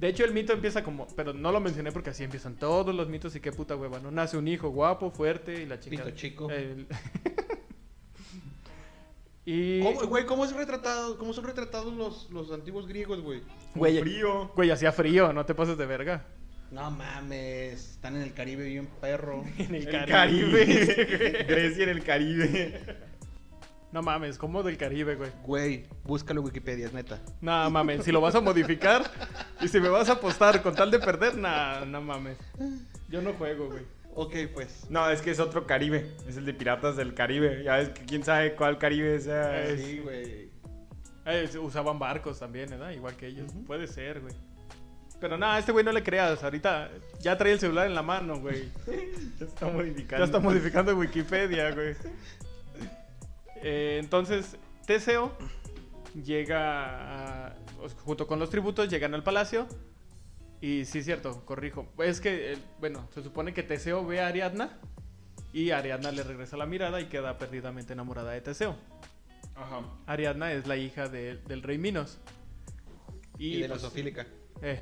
De hecho, el mito empieza como, pero no lo mencioné porque así empiezan todos los mitos y qué puta hueva, ¿no? Nace un hijo guapo, fuerte y la chica. Pito chico. El- y. ¿Cómo, güey, ¿cómo es retratado, cómo son retratados los, los antiguos griegos, güey? Güey, Frío. güey, hacía frío, no te pases de verga. No mames, están en el Caribe bien perro. En el, El Caribe. Caribe. Grecia en el Caribe. No mames, ¿cómo del Caribe, güey? Güey, búscalo en Wikipedia, es neta. No mames, si lo vas a modificar y si me vas a apostar con tal de perder, nah, no mames. Yo no juego, güey. Ok, pues. No, es que es otro Caribe. Es el de Piratas del Caribe. Ya ves que quién sabe cuál Caribe sea. Eh, Sí, güey. Eh, usaban barcos también, ¿verdad? Igual que ellos. Puede ser, güey. Pero nada, a este güey no le creas. Ahorita ya trae el celular en la mano, güey. Ya está modificando. Ya está modificando Wikipedia, güey. Eh, entonces, Teseo llega a- junto con los tributos, llegan al palacio. Y sí, cierto, corrijo. Es que, eh, bueno, se supone que Teseo ve a Ariadna. Y Ariadna le regresa la mirada y queda perdidamente enamorada de Teseo. Ajá. Ariadna es la hija de- del rey Minos. Y, de la pues, sofílica. eh,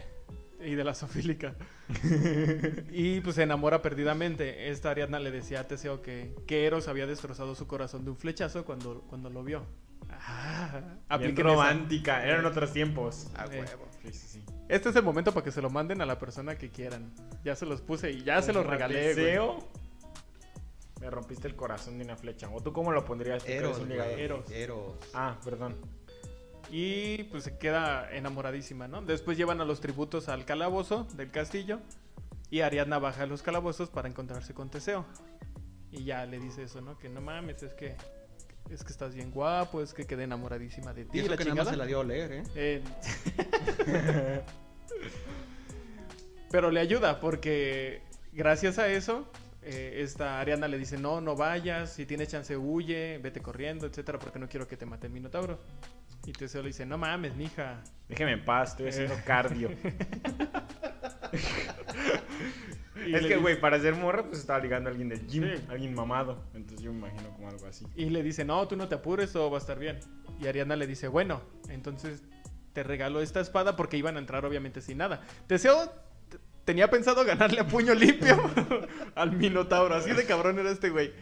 y de la sofílica. y pues se enamora perdidamente. Esta Ariadna le decía a Teseo que, que Eros había destrozado su corazón de un flechazo cuando, cuando lo vio. Ah, Bien apliquen esa. romántica. Eran otros tiempos. A Eh. huevo. Sí, sí, sí. Este es el momento para que se lo manden a la persona que quieran. Ya se los puse y ya se los regalé. Deseo. Me rompiste el corazón de una flecha. ¿O tú cómo lo pondrías? Eros. Eros. Eros. Ah, perdón. Y pues se queda enamoradísima, ¿no? Después llevan a los tributos al calabozo del castillo. Y Ariadna baja a los calabozos para encontrarse con Teseo. Y ya le dice eso, ¿no? Que no mames, es que es que estás bien guapo, es que quedé enamoradísima de ti. Y eso la que nada más chingada. se la dio a leer, ¿eh? Eh, Pero le ayuda porque gracias a eso, eh, esta Ariana le dice, no, no vayas, si tienes chance huye, vete corriendo, etcétera, porque no quiero que te mate el Minotauro. Y Teseo le dice, no mames, mija. Déjeme en paz, estoy haciendo Eh. cardio. Y es que, dice- güey, para ser morra, pues estaba ligando a alguien del gym, Sí. alguien mamado. Entonces yo me imagino como algo así. Y le dice, no, tú no te apures, todo va a estar bien. Y Ariana le dice, bueno, entonces te regalo esta espada porque iban a entrar obviamente sin nada. Teseo tenía pensado ganarle a puño limpio al Minotauro, así de cabrón era este güey.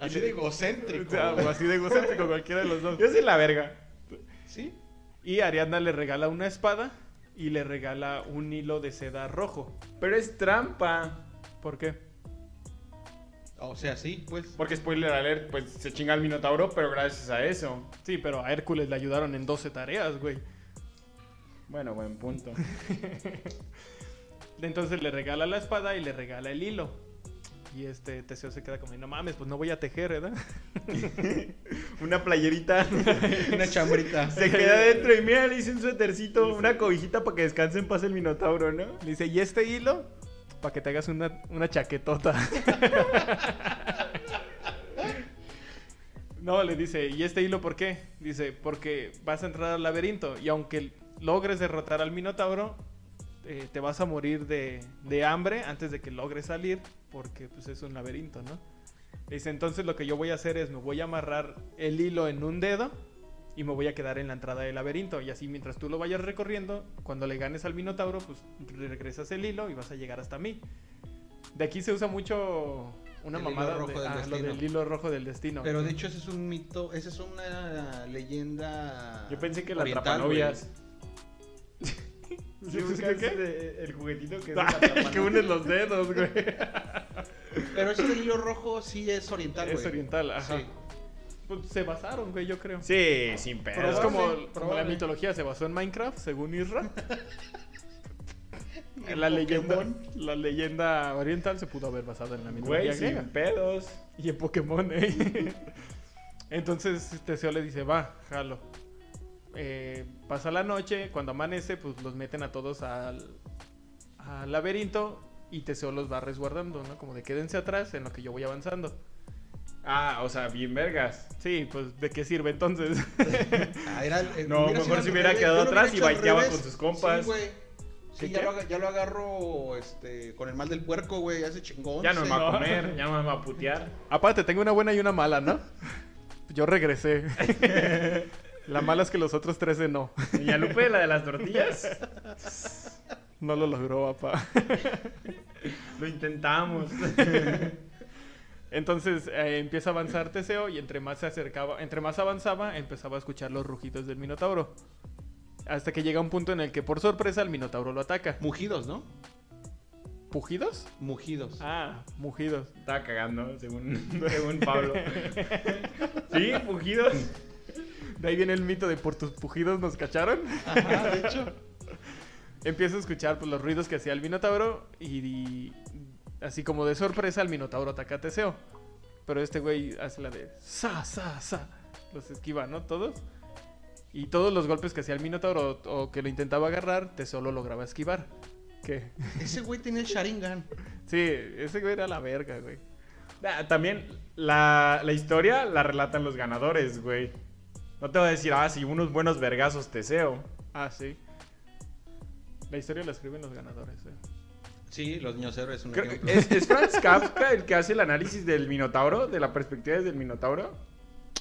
Así de egocéntrico. O sea, o así de egocéntrico, cualquiera de los dos. Yo soy la verga. ¿Sí? Y Ariadna le regala una espada y le regala un hilo de seda rojo. Pero es trampa. ¿Por qué? O sea, sí, pues. Porque spoiler alert, pues se chinga el Minotauro, pero gracias a eso. Sí, pero a Hércules le ayudaron en 12 tareas, güey. Bueno, buen punto. Entonces le regala la espada y le regala el hilo. Y este Teseo se queda como, no mames, pues no voy a tejer, ¿verdad? Una playerita. Una chambrita. Se queda dentro y mira, le hice un suétercito, una cobijita para que descanse en paz el Minotauro, ¿no? Le dice, ¿y este hilo? Para que te hagas una, una chaquetota. no, le dice, ¿y este hilo por qué? Dice, porque vas a entrar al laberinto y aunque logres derrotar al Minotauro, eh, te vas a morir de, de hambre antes de que logres salir, porque pues es un laberinto, ¿no? Dice, entonces lo que yo voy a hacer es, me voy a amarrar el hilo en un dedo y me voy a quedar en la entrada del laberinto. Y así mientras tú lo vayas recorriendo, cuando le ganes al Minotauro, pues regresas el hilo y vas a llegar hasta mí. De aquí se usa mucho una El hilo mamada rojo de- del ah, lo del hilo rojo del destino. Pero de hecho ese es un mito, esa es una leyenda Yo pensé que la oriental, trapanovias. ¿Sí, ¿Sí sí, ubicas qué? ese- el juguetito que es Ah, que unes los dedos, güey. Pero ese del hilo rojo sí es oriental, güey. Es oriental, ajá. Sí. Pues se basaron, güey, yo creo. Sí, sin Pero pedo. es como, Probable, como probable. la mitología se basó en Minecraft, según Isra. En la leyenda, la leyenda oriental se pudo haber basado en la mitología Güey, sin pedos. Y en Pokémon, ¿eh? Entonces Teseo le dice, va, jalo. Eh, pasa la noche, cuando amanece, pues los meten a todos al, al laberinto y Teseo los va resguardando, ¿no? Como de quédense atrás en lo que yo voy avanzando. Ah, o sea, bien vergas. Sí, pues ¿de qué sirve entonces? Ah, era, eh, No, mejor se al hubiera quedado atrás hubiera y baiteaba con sus compas. Sí, güey. Sí, ¿Qué, ya lo, ya lo agarro este, con el mal del puerco, güey. Hace chingón. Ya no me va a comer, ya no me va a putear. Aparte, tengo una buena y una mala, ¿no? Yo regresé. La mala es que los otros 13 no. ¿Y a Lupe, la de las tortillas? No lo logró, papá. Lo intentamos. Entonces eh, empieza a avanzar Teseo y entre más se acercaba, entre más avanzaba, empezaba a escuchar los rugidos del Minotauro. Hasta que llega un punto en el que por sorpresa el Minotauro lo ataca. Mugidos, ¿no? ¿Pujidos? Mugidos. Ah, mugidos. Estaba cagando, según, según Pablo. ¿Sí? ¿Pujidos? De ahí viene el mito de por tus pujidos nos cacharon. Ajá, de hecho. Empieza a escuchar pues, los ruidos que hacía el Minotauro y, y así como de sorpresa el Minotauro ataca a Teseo. Pero este güey hace la de sa, sa, sa. Los esquiva, ¿no? Todos. Y todos los golpes que hacía el Minotauro o, o que lo intentaba agarrar, Teseo lo lograba esquivar. ¿Qué? Ese güey tenía el Sharingan. Sí, ese güey era la verga, güey. Ah, También la, la historia la relatan los ganadores, güey. No te voy a decir, ah, sí, unos buenos vergazos Teseo. Ah, sí. La historia la escriben los ganadores, eh. Sí, los niños héroes. Un Creo-. ¿Es, es Franz Kafka el que hace el análisis del Minotauro? ¿De la perspectiva del Minotauro?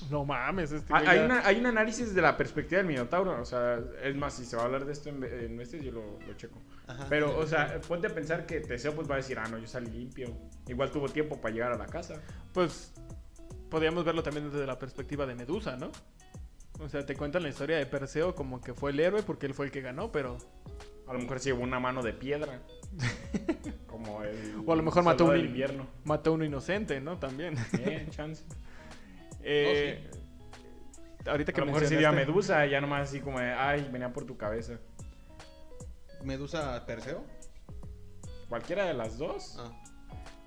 No mames, este Hay, güey hay una- hay un análisis de la perspectiva del Minotauro. O sea, es más, si se va a hablar de esto en, en este, yo lo, lo checo. Ajá. Pero, o sea, ponte a pensar que Teseo pues va a decir, ah, no, yo salí limpio. Igual tuvo tiempo para llegar a la casa. Pues podríamos verlo también desde la perspectiva de Medusa, ¿no? O sea, te cuentan la historia de Perseo como que fue el héroe porque él fue el que ganó, pero... A lo mejor se llevó una mano de piedra. Como el. O a lo mejor mató un invierno. Mató a uno inocente, ¿no? También. Eh, chance. Eh, Ahorita A que lo mejor sería Medusa, ya nomás así como de, ay, venía por tu cabeza. Medusa Perseo. Cualquiera de las dos. Ah.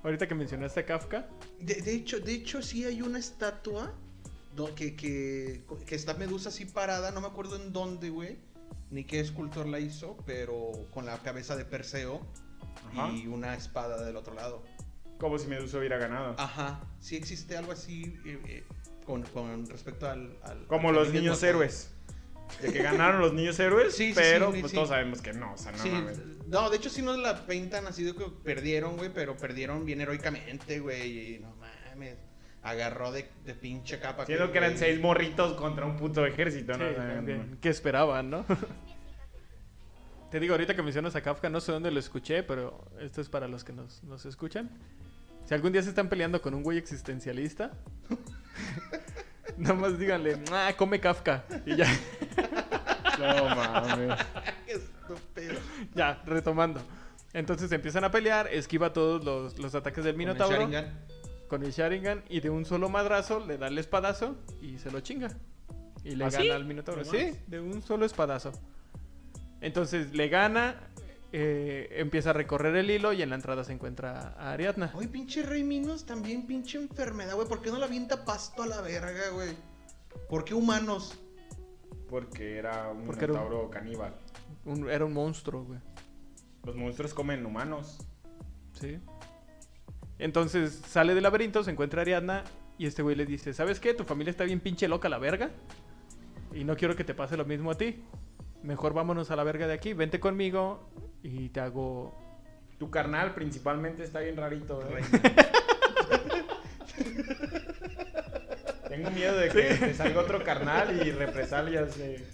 Ahorita que mencionaste a Kafka, De, de hecho, de hecho, sí hay una estatua que, que, que está Medusa así parada, no me acuerdo en dónde, güey, ni qué escultor la hizo, pero con la cabeza de Perseo Ajá. y una espada del otro lado. Como si Medusa hubiera ganado. Ajá, sí existe algo así eh, eh, con, con respecto al... al- Como al los niños héroes. De que ganaron los niños héroes, Sí, pero sí, pues sí. todos sabemos que no, o sea, no mames. no, de hecho sí nos la pintan así de que perdieron, güey, pero perdieron bien heroicamente, güey, y no mames, agarró de, de pinche capa. Siendo que eran seis morritos contra un puto ejército, ¿no? Sí, O sea, también. ¿Qué esperaban, no? Te digo, ahorita que mencionas a Kafka, no sé dónde lo escuché, pero esto es para los que nos, nos escuchan. Si algún día se están peleando con un güey existencialista, nomás díganle, ah, come Kafka. Y ya, No mames. Qué estúpido. ya, retomando. Entonces empiezan a pelear, esquiva todos los, los ataques del Con el Minotauro. Con el Sharingan y de un solo madrazo le da el espadazo y se lo chinga. Y le ¿Ah, gana sí? al Minotauro. No Sí, de un solo espadazo. Entonces le gana, eh, empieza a recorrer el hilo y en la entrada se encuentra a Ariadna. Oye, pinche Rey Minos, también pinche enfermedad, güey. ¿Por qué no la avienta pasto a la verga, güey? ¿Por qué humanos? Porque era un Porque era un- minotauro caníbal. Un- era un monstruo, güey. Los monstruos comen humanos. Sí. Entonces sale del laberinto, se encuentra a Ariadna y este güey le dice, ¿sabes qué? Tu familia está bien pinche loca la verga. Y no quiero que te pase lo mismo a ti. Mejor vámonos a la verga de aquí, vente conmigo y te hago... Tu carnal principalmente está bien rarito, ¿eh? Tengo miedo de que te salga otro carnal y represalias. eh.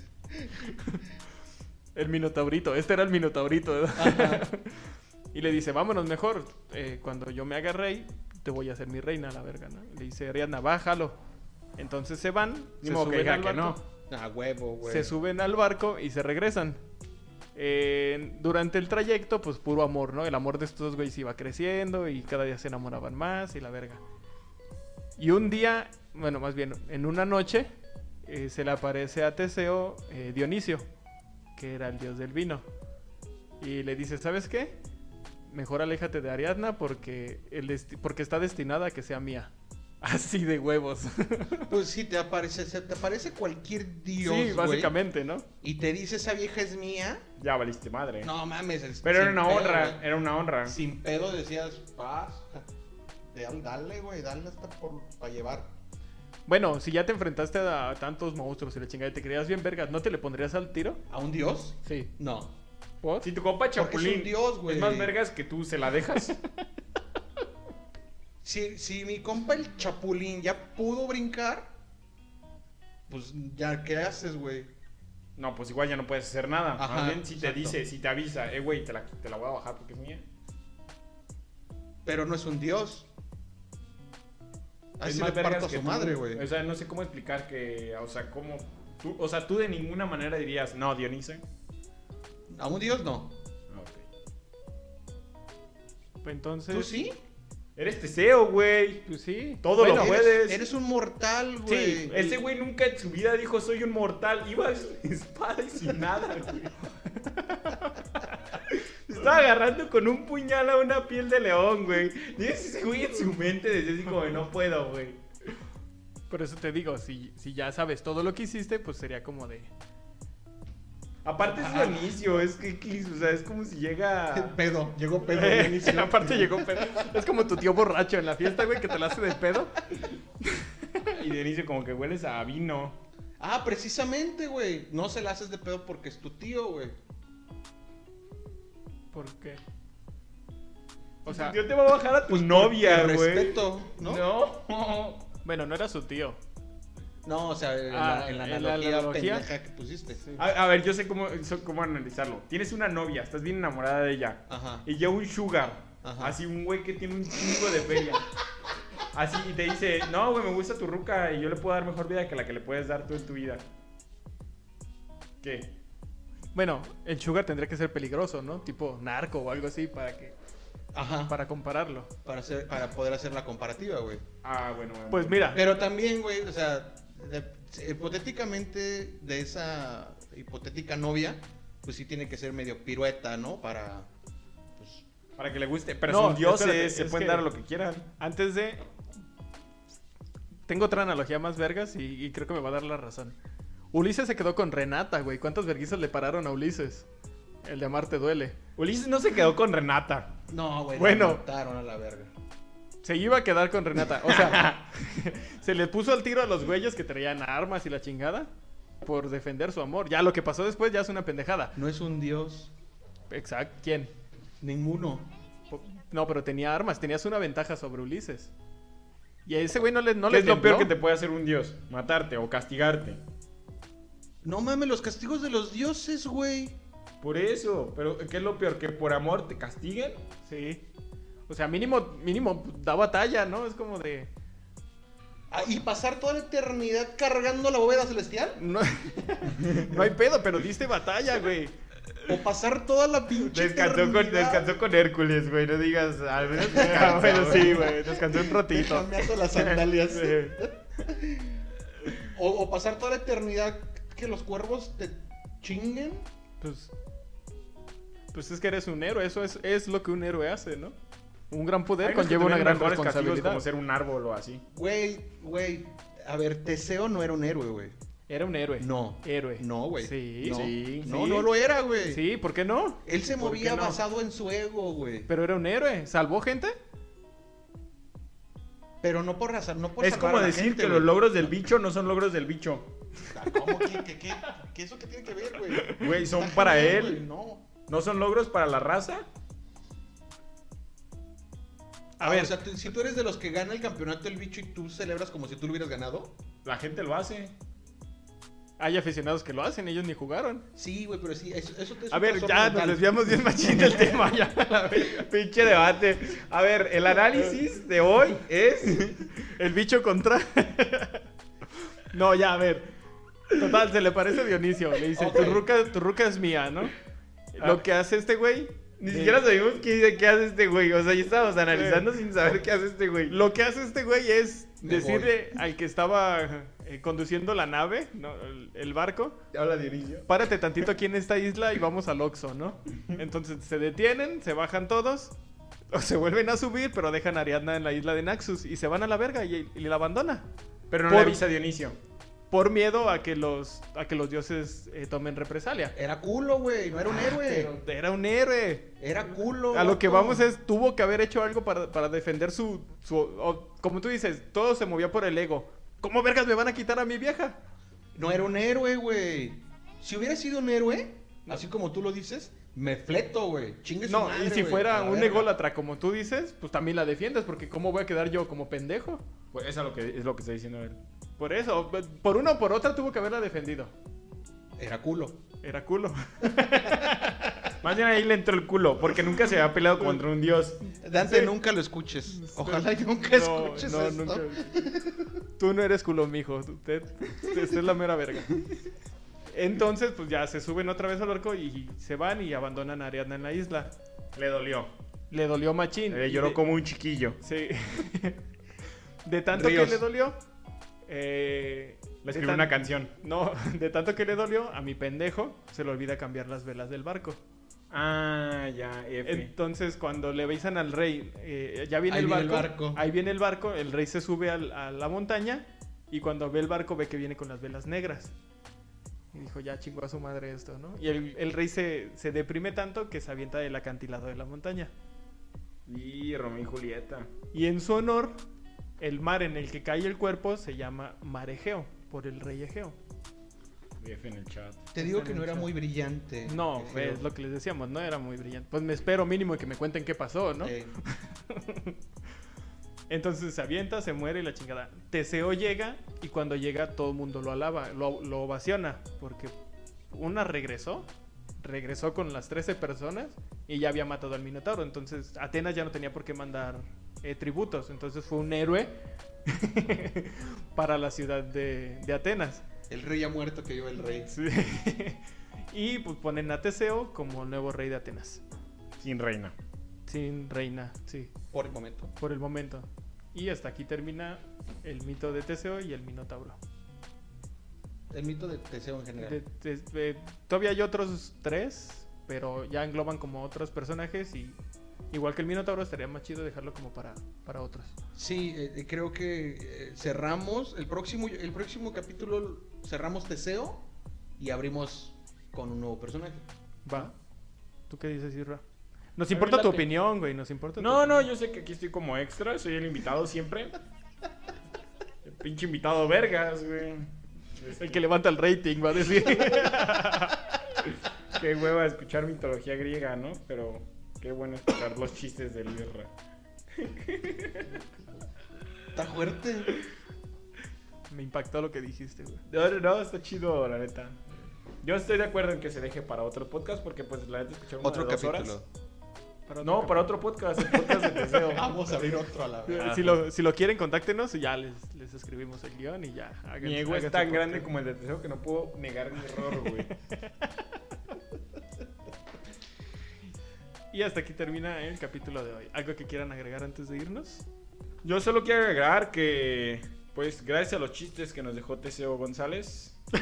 El minotaurito, este era el minotaurito. ¿verdad? Y le dice, vámonos mejor, eh, cuando yo me haga rey, te voy a hacer mi reina, la verga, ¿no? Le dice, Ariadna, bájalo. Entonces se van, se que suben diga al que barco. no. A huevo, güey. se suben al barco y se regresan. Eh, durante el trayecto, pues puro amor, ¿no? El amor de estos dos güeyes iba creciendo y cada día se enamoraban más y la verga. Y un día, bueno, más bien, en una noche, eh, se le aparece a Teseo eh, Dionisio, que era el dios del vino. Y le dice, ¿sabes qué? Mejor aléjate de Ariadna porque, el desti- porque está destinada a que sea mía. Así de huevos. Pues sí, te aparece, te aparece cualquier dios, sí, básicamente, ¿no? Y te dice, esa vieja es mía. Ya valiste madre. No mames. es- Pero era una pedo, honra, era una honra. Sin pedo decías, paz. Dale, güey, dale hasta por, para llevar. Bueno, si ya te enfrentaste a tantos monstruos y la chingada y te creías bien vergas, ¿no te le pondrías al tiro? ¿A un dios? Sí. No. Si tu compa es Chapulín un dios, güey. es más vergas que tú, ¿se la dejas? Si, si mi compa el Chapulín ya pudo brincar, pues ya, ¿qué haces, güey? No, pues igual ya no puedes hacer nada. Ajá, Más bien si te dice, si te avisa, eh, güey, te la, te la voy a bajar porque es mía. Pero no es un dios. Es Así más le vergas parto a que su tú. madre, güey. O sea, no sé cómo explicar que, o sea, cómo tú, o sea, tú de ninguna manera dirías, no, Dionisio. A un dios no. Ok. Entonces. ¿Tú sí? Eres Teseo, güey. Pues sí. Todo lo Eres- puedes. Eres un mortal, güey. Sí, ese güey nunca en su vida dijo soy un mortal. Iba sin espada y sin nada, güey. Estaba agarrando con un puñal a una piel de león, güey. Y ese güey en su mente decía así como, no puedo, güey. Por eso te digo, si, si ya sabes todo lo que hiciste, pues sería como de. Aparte es su inicio, es que, o sea, es como si llega... Pedo, llegó pedo. Eh, Dionisio. aparte llegó pedo. Es como tu tío borracho en la fiesta, güey, que te la hace de pedo. Y de inicio como que hueles a vino. Ah, precisamente, güey. No se la haces de pedo porque es tu tío, güey. ¿Por qué? O sea, Yo te voy a bajar a tu Pues novia, güey. respeto, ¿no? No. bueno, no era su tío. No, o sea, en, Ah, la, en la en la analogía, analogía. pendeja que pusiste. Sí. A, a ver, yo sé cómo, cómo analizarlo. Tienes una novia, estás bien enamorada de ella. Ajá. Y llega un sugar. Ajá. Así un güey que tiene un chingo de feria. Así, y te dice, no, güey, me gusta tu ruca y yo le puedo dar mejor vida que la que le puedes dar tú en tu vida. ¿Qué? Bueno, el sugar tendría que ser peligroso, ¿no? Tipo narco o algo así para que Ajá. Para, para compararlo. hacer, para poder hacer la comparativa, güey. Ah, bueno, bueno. Pues mira, Pero también, güey, o sea, de- hipotéticamente de esa hipotética novia, pues sí tiene que ser medio pirueta, ¿no? Para, pues, Para que le guste. Pero No, son dioses, espérate, se pueden dar lo que quieran. antes de tengo otra analogía más vergas y, y creo que me va a dar la razón. Ulises se quedó con Renata, güey. ¿Cuántas verguizas le pararon a Ulises? El de Amarte duele. Ulises no se quedó con Renata. no, güey, Bueno. la mataron a la verga. Se iba a quedar con Renata. O sea, se le puso al tiro a los güeyes que traían armas y la chingada por defender su amor. Ya lo que pasó después ya es una pendejada. No es un dios, Exacto. ¿Quién? ninguno. No, pero tenía armas. Tenías una ventaja sobre Ulises. Y a ese güey no le no ¿Qué le es lo peor que te puede hacer un dios? Matarte o castigarte. No mames, los castigos de los dioses, güey. Por eso. Pero ¿qué es lo peor? ¿Que por amor te castiguen? Sí. O sea, mínimo, mínimo da batalla, ¿no? Es como de. Ah, ¿Y pasar toda la eternidad cargando la bóveda celestial? No, no hay pedo, pero diste batalla, güey. ¿O pasar toda la pinche Descansó con, descansó con Hércules, güey. No digas, al menos descansa, bueno, güey. sí, güey. Descansé un ratito. cambiando las sandalias? Sí. o, o pasar toda la eternidad que los cuervos te chinguen? Pues. Pues es que eres un héroe. Eso es, es lo que un héroe hace, ¿no? Un gran poder Hay conlleva una gran responsabilidad. como ser un árbol o así. Güey, güey. A ver, Teseo no era un héroe, güey. Era un héroe. No. Héroe. No, güey. Sí. No. Sí, No, sí. no lo era, güey. Sí, ¿por qué no? Él se ¿Por movía no? basado en su ego, güey. Pero era un héroe. ¿Salvó gente? Pero no por razón, no por Es como decir gente, que los logros del bicho no son logros del bicho. Ah, ¿Cómo? ¿Qué, qué, qué, qué eso qué tiene que ver, güey? Güey, son para genial, él. No. ¿No son logros para la raza? A A ver. o sea, si tú eres de los que gana el campeonato el bicho y tú celebras como si tú lo hubieras ganado. La gente lo hace. Hay aficionados que lo hacen, ellos ni jugaron. Sí, güey, pero sí, eso, eso te es A ver, ya nos mental. desviamos bien machín del tema. Ya. Pinche debate. A ver, el análisis de hoy es. El bicho contra. no, ya, a ver. Total, se le parece a Dionisio. Le dice, tu, ruca, tu ruca es mía, ¿no? Ah. Lo que hace este güey. Ni siquiera sabemos qué, qué hace este güey. O sea, ya estábamos analizando sin saber qué hace este güey. Lo que hace este güey es Me decirle al que estaba eh, conduciendo la nave, ¿no? el, el barco, Habla Dionisio. párate tantito aquí en esta isla y vamos al Oxxo, ¿no? Entonces se detienen, se bajan todos, o se vuelven a subir, pero dejan a Ariadna en la isla de Naxus y se van a la verga y, y la abandona. Pero no Por- le avisa a Dionisio. Por miedo a que los, a que los dioses eh, tomen represalia. Era culo, güey, no era un héroe. Pero era un héroe. Era culo. A lo que vamos es, tuvo que haber hecho algo para, para defender su... su o- como tú dices, todo se movía por el ego. ¿Cómo vergas me van a quitar a mi vieja? No era un héroe, güey. Si hubiera sido un héroe, así como tú lo dices, me fleto, güey. Chingue su No, madre, y si fuera un verga. ególatra como tú dices, pues también la defiendes, porque ¿cómo voy a quedar yo como pendejo? Pues eso es lo que, es lo que está diciendo él. Por eso, por una o por otra tuvo que haberla defendido. Era culo. Era culo. Más bien ahí le entró el culo, porque nunca se había peleado contra un dios. Dante, Sí. nunca lo escuches. Ojalá y nunca No, escuches no, esto. nunca. Tú no eres culo, mijo. Usted, usted es la mera verga. Entonces, pues ya se suben otra vez al barco y se van y abandonan a Ariadna en la isla. Le dolió. Le dolió machín. Le lloró de- como un chiquillo. Sí. De tanto Ríos. que le dolió. Eh, Le escribió tan- una canción. No, de tanto que le dolió, a mi pendejo se le olvida cambiar las velas del barco. Ah, ya, F. Entonces, cuando le avisan al rey, eh, ya viene, Ahí el, viene barco, el barco. Ahí viene el barco, el rey se sube al- a la montaña y cuando ve el barco ve que viene con las velas negras. Y dijo, ya chingó a su madre esto, ¿no? Y el, el rey se, se deprime tanto que se avienta del acantilado de la montaña. Y Romeo y Julieta. Y en su honor, el mar en el que cae el cuerpo se llama Mar Egeo, por el rey Egeo. F en el chat. Te digo que no era muy brillante. No, Egeo. es lo que les decíamos, no era muy brillante. Pues me espero mínimo que me cuenten qué pasó, ¿no? Eh, Entonces se avienta, se muere y la chingada. Teseo llega y cuando llega todo el mundo lo alaba, lo, lo ovaciona. Porque una regresó, regresó con las 13 personas y ya había matado al Minotauro. Entonces Atenas ya no tenía por qué mandar eh, tributos. Entonces fue un héroe para la ciudad de, de Atenas. El rey ya muerto que yo el rey. Sí. y pues ponen a Teseo como nuevo rey de Atenas. Sin reina. Sin reina, sí, Por el momento. por el momento. Y hasta aquí termina el mito de Teseo y el Minotauro. El mito de Teseo en general. De- de- de- todavía hay otros tres, pero ya engloban como otros personajes y igual que el Minotauro estaría más chido dejarlo como para, para otros. Sí, eh, creo que eh, cerramos el próximo el próximo capítulo cerramos Teseo y abrimos con un nuevo personaje. Va. ¿Tú qué dices, Isra? Nos importa tu opinión, güey, nos importa tu No, no, opinión. yo sé que aquí estoy como extra, soy el invitado siempre. El pinche invitado vergas, güey. El que levanta el rating, va a decir. Qué hueva escuchar mitología griega, ¿no? Pero qué bueno escuchar los chistes del Irra. Está fuerte. Me impactó lo que dijiste, güey. No, no, no, está chido, la neta. Yo estoy de acuerdo en que se deje para otro podcast porque, pues, la neta, escuchar uno Otro de dos capítulo. horas. Para otro No, para otro podcast, el podcast de Teseo. Vamos a abrir otro a la vez. Si lo, si lo quieren, contáctenos y ya les, les escribimos el guion y ya. hagan- Mi ego es tan grande como el de Teseo que no puedo negar mi error, güey. Y hasta aquí termina el capítulo de hoy. ¿Algo que quieran agregar antes de irnos? Yo solo quiero agregar que, pues, gracias a los chistes que nos dejó Teseo González,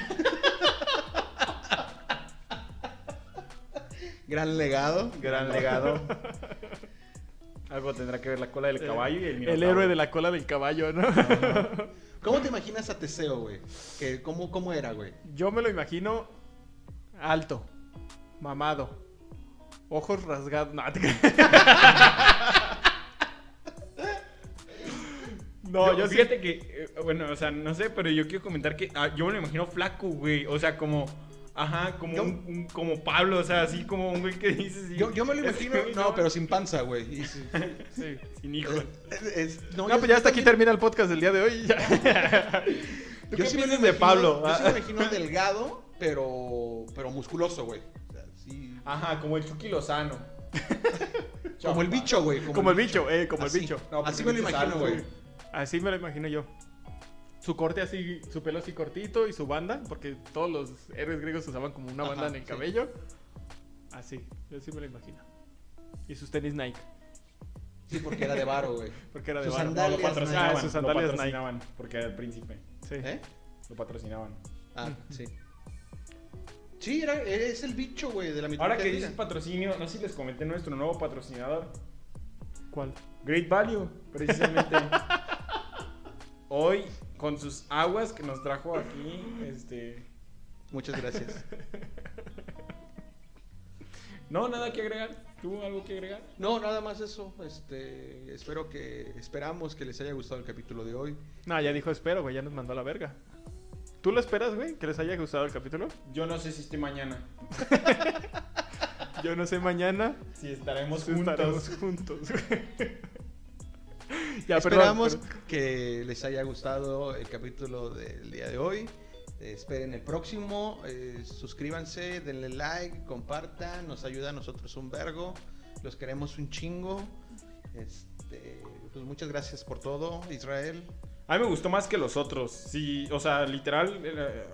Gran legado. gran legado. Algo tendrá que ver la cola del caballo y el El minotauro. héroe de la cola del caballo, ¿no? ¿Cómo te imaginas a Teseo, güey? Que, ¿cómo, ¿Cómo era, güey? Yo me lo imagino alto, mamado, ojos rasgados. No, te creas. No, yo, yo sí. fíjate que, eh, bueno, o sea, no sé, pero yo quiero comentar que ah, yo me lo imagino flaco, güey. O sea, como, ajá, como Yo- un, un- como Pablo, o sea, así como un güey que dices. sí, Yo, yo me lo imagino, no, pero sin panza, güey. Y sí. Sí. sin hijos. Es- es- No, pues ya hasta aquí termina el podcast del día de hoy. ya. ¿Tú Yo qué sí me lo de Pablo? Yo sí me Ah, imagino delgado, pero, pero musculoso, güey. Ajá, como el Chucky Lozano. Como el bicho, güey. Como el bicho, eh, como Así. el bicho. No, Así me lo imagino, güey. Así me lo imagino yo. Su corte así, su pelo así cortito y su banda, porque todos los héroes griegos usaban como una banda Ajá, en el sí. cabello. Así, yo sí me lo imagino. Y sus tenis Nike, Sí, porque era de varo, güey. porque era de Sus varo. No, sandalias lo patrocinaban, Ah, sus lo sandalias Nike. patrocinaban, porque era el príncipe. Sí. ¿Eh? Lo patrocinaban. Ah, sí. Sí, era, es el bicho, güey, de la mitología Ahora que dices patrocinio, no sé si les comenté nuestro nuevo patrocinador. ¿Cuál? Great Value, precisamente. Hoy, con sus aguas que nos trajo aquí, este... Muchas gracias. No, nada que agregar. ¿Tú algo que agregar? No, nada más eso. Este, espero que, esperamos que les haya gustado el capítulo de hoy. No, ya dijo espero, güey, ya nos mandó a la verga. ¿Tú lo esperas, güey? ¿Que les haya gustado el capítulo? Yo no sé si esté mañana. Yo no sé mañana. Si estaremos si juntos. estaremos juntos. ya, perdón, Esperamos perdón. que les haya gustado el capítulo del día de hoy. Eh, esperen el próximo. eh, suscríbanse, denle like, compartan. Nos ayuda a nosotros un vergo. Los queremos un chingo. Este, pues muchas gracias por todo, Israel. A mí me gustó más que los otros. Sí, o sea, literal,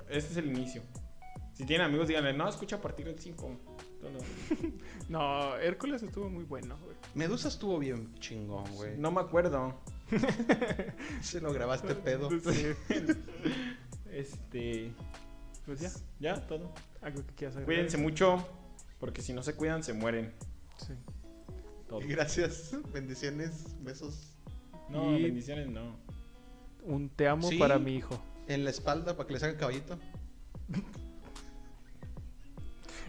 este es el inicio. Si tienen amigos, díganle, no, escucha a partir del 5. No, Hércules estuvo muy bueno, güey. Medusa estuvo bien chingón, güey. No me acuerdo. Se lo grabaste pedo. Sí. Este. Pues ya, Ya, todo. algo que quieras agregar. Cuídense mucho, porque si no se cuidan, se mueren. Sí. Todo. Gracias. Bendiciones, besos No, Y- bendiciones no. Un te amo Sí. para mi hijo. en la espalda para que les hagan caballito.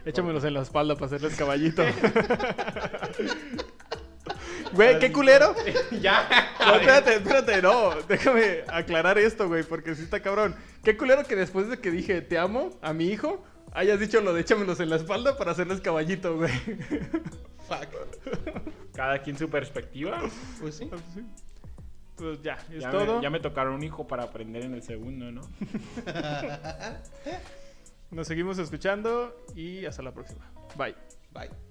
Échamelos en la espalda para hacerles caballito. Güey, qué culero. ya. No, espérate, espérate, no. Déjame aclarar esto, güey, porque sí está cabrón. Qué culero que después de que dije te amo a mi hijo, hayas dicho lo de échamelos en la espalda para hacerles caballito, güey. Fuck. Cada quien su perspectiva. Pues sí. Pues ya, es ya, todo. Me, ya me tocaron un hijo para aprender en el segundo, ¿no? Nos seguimos escuchando y hasta la próxima. Bye. Bye.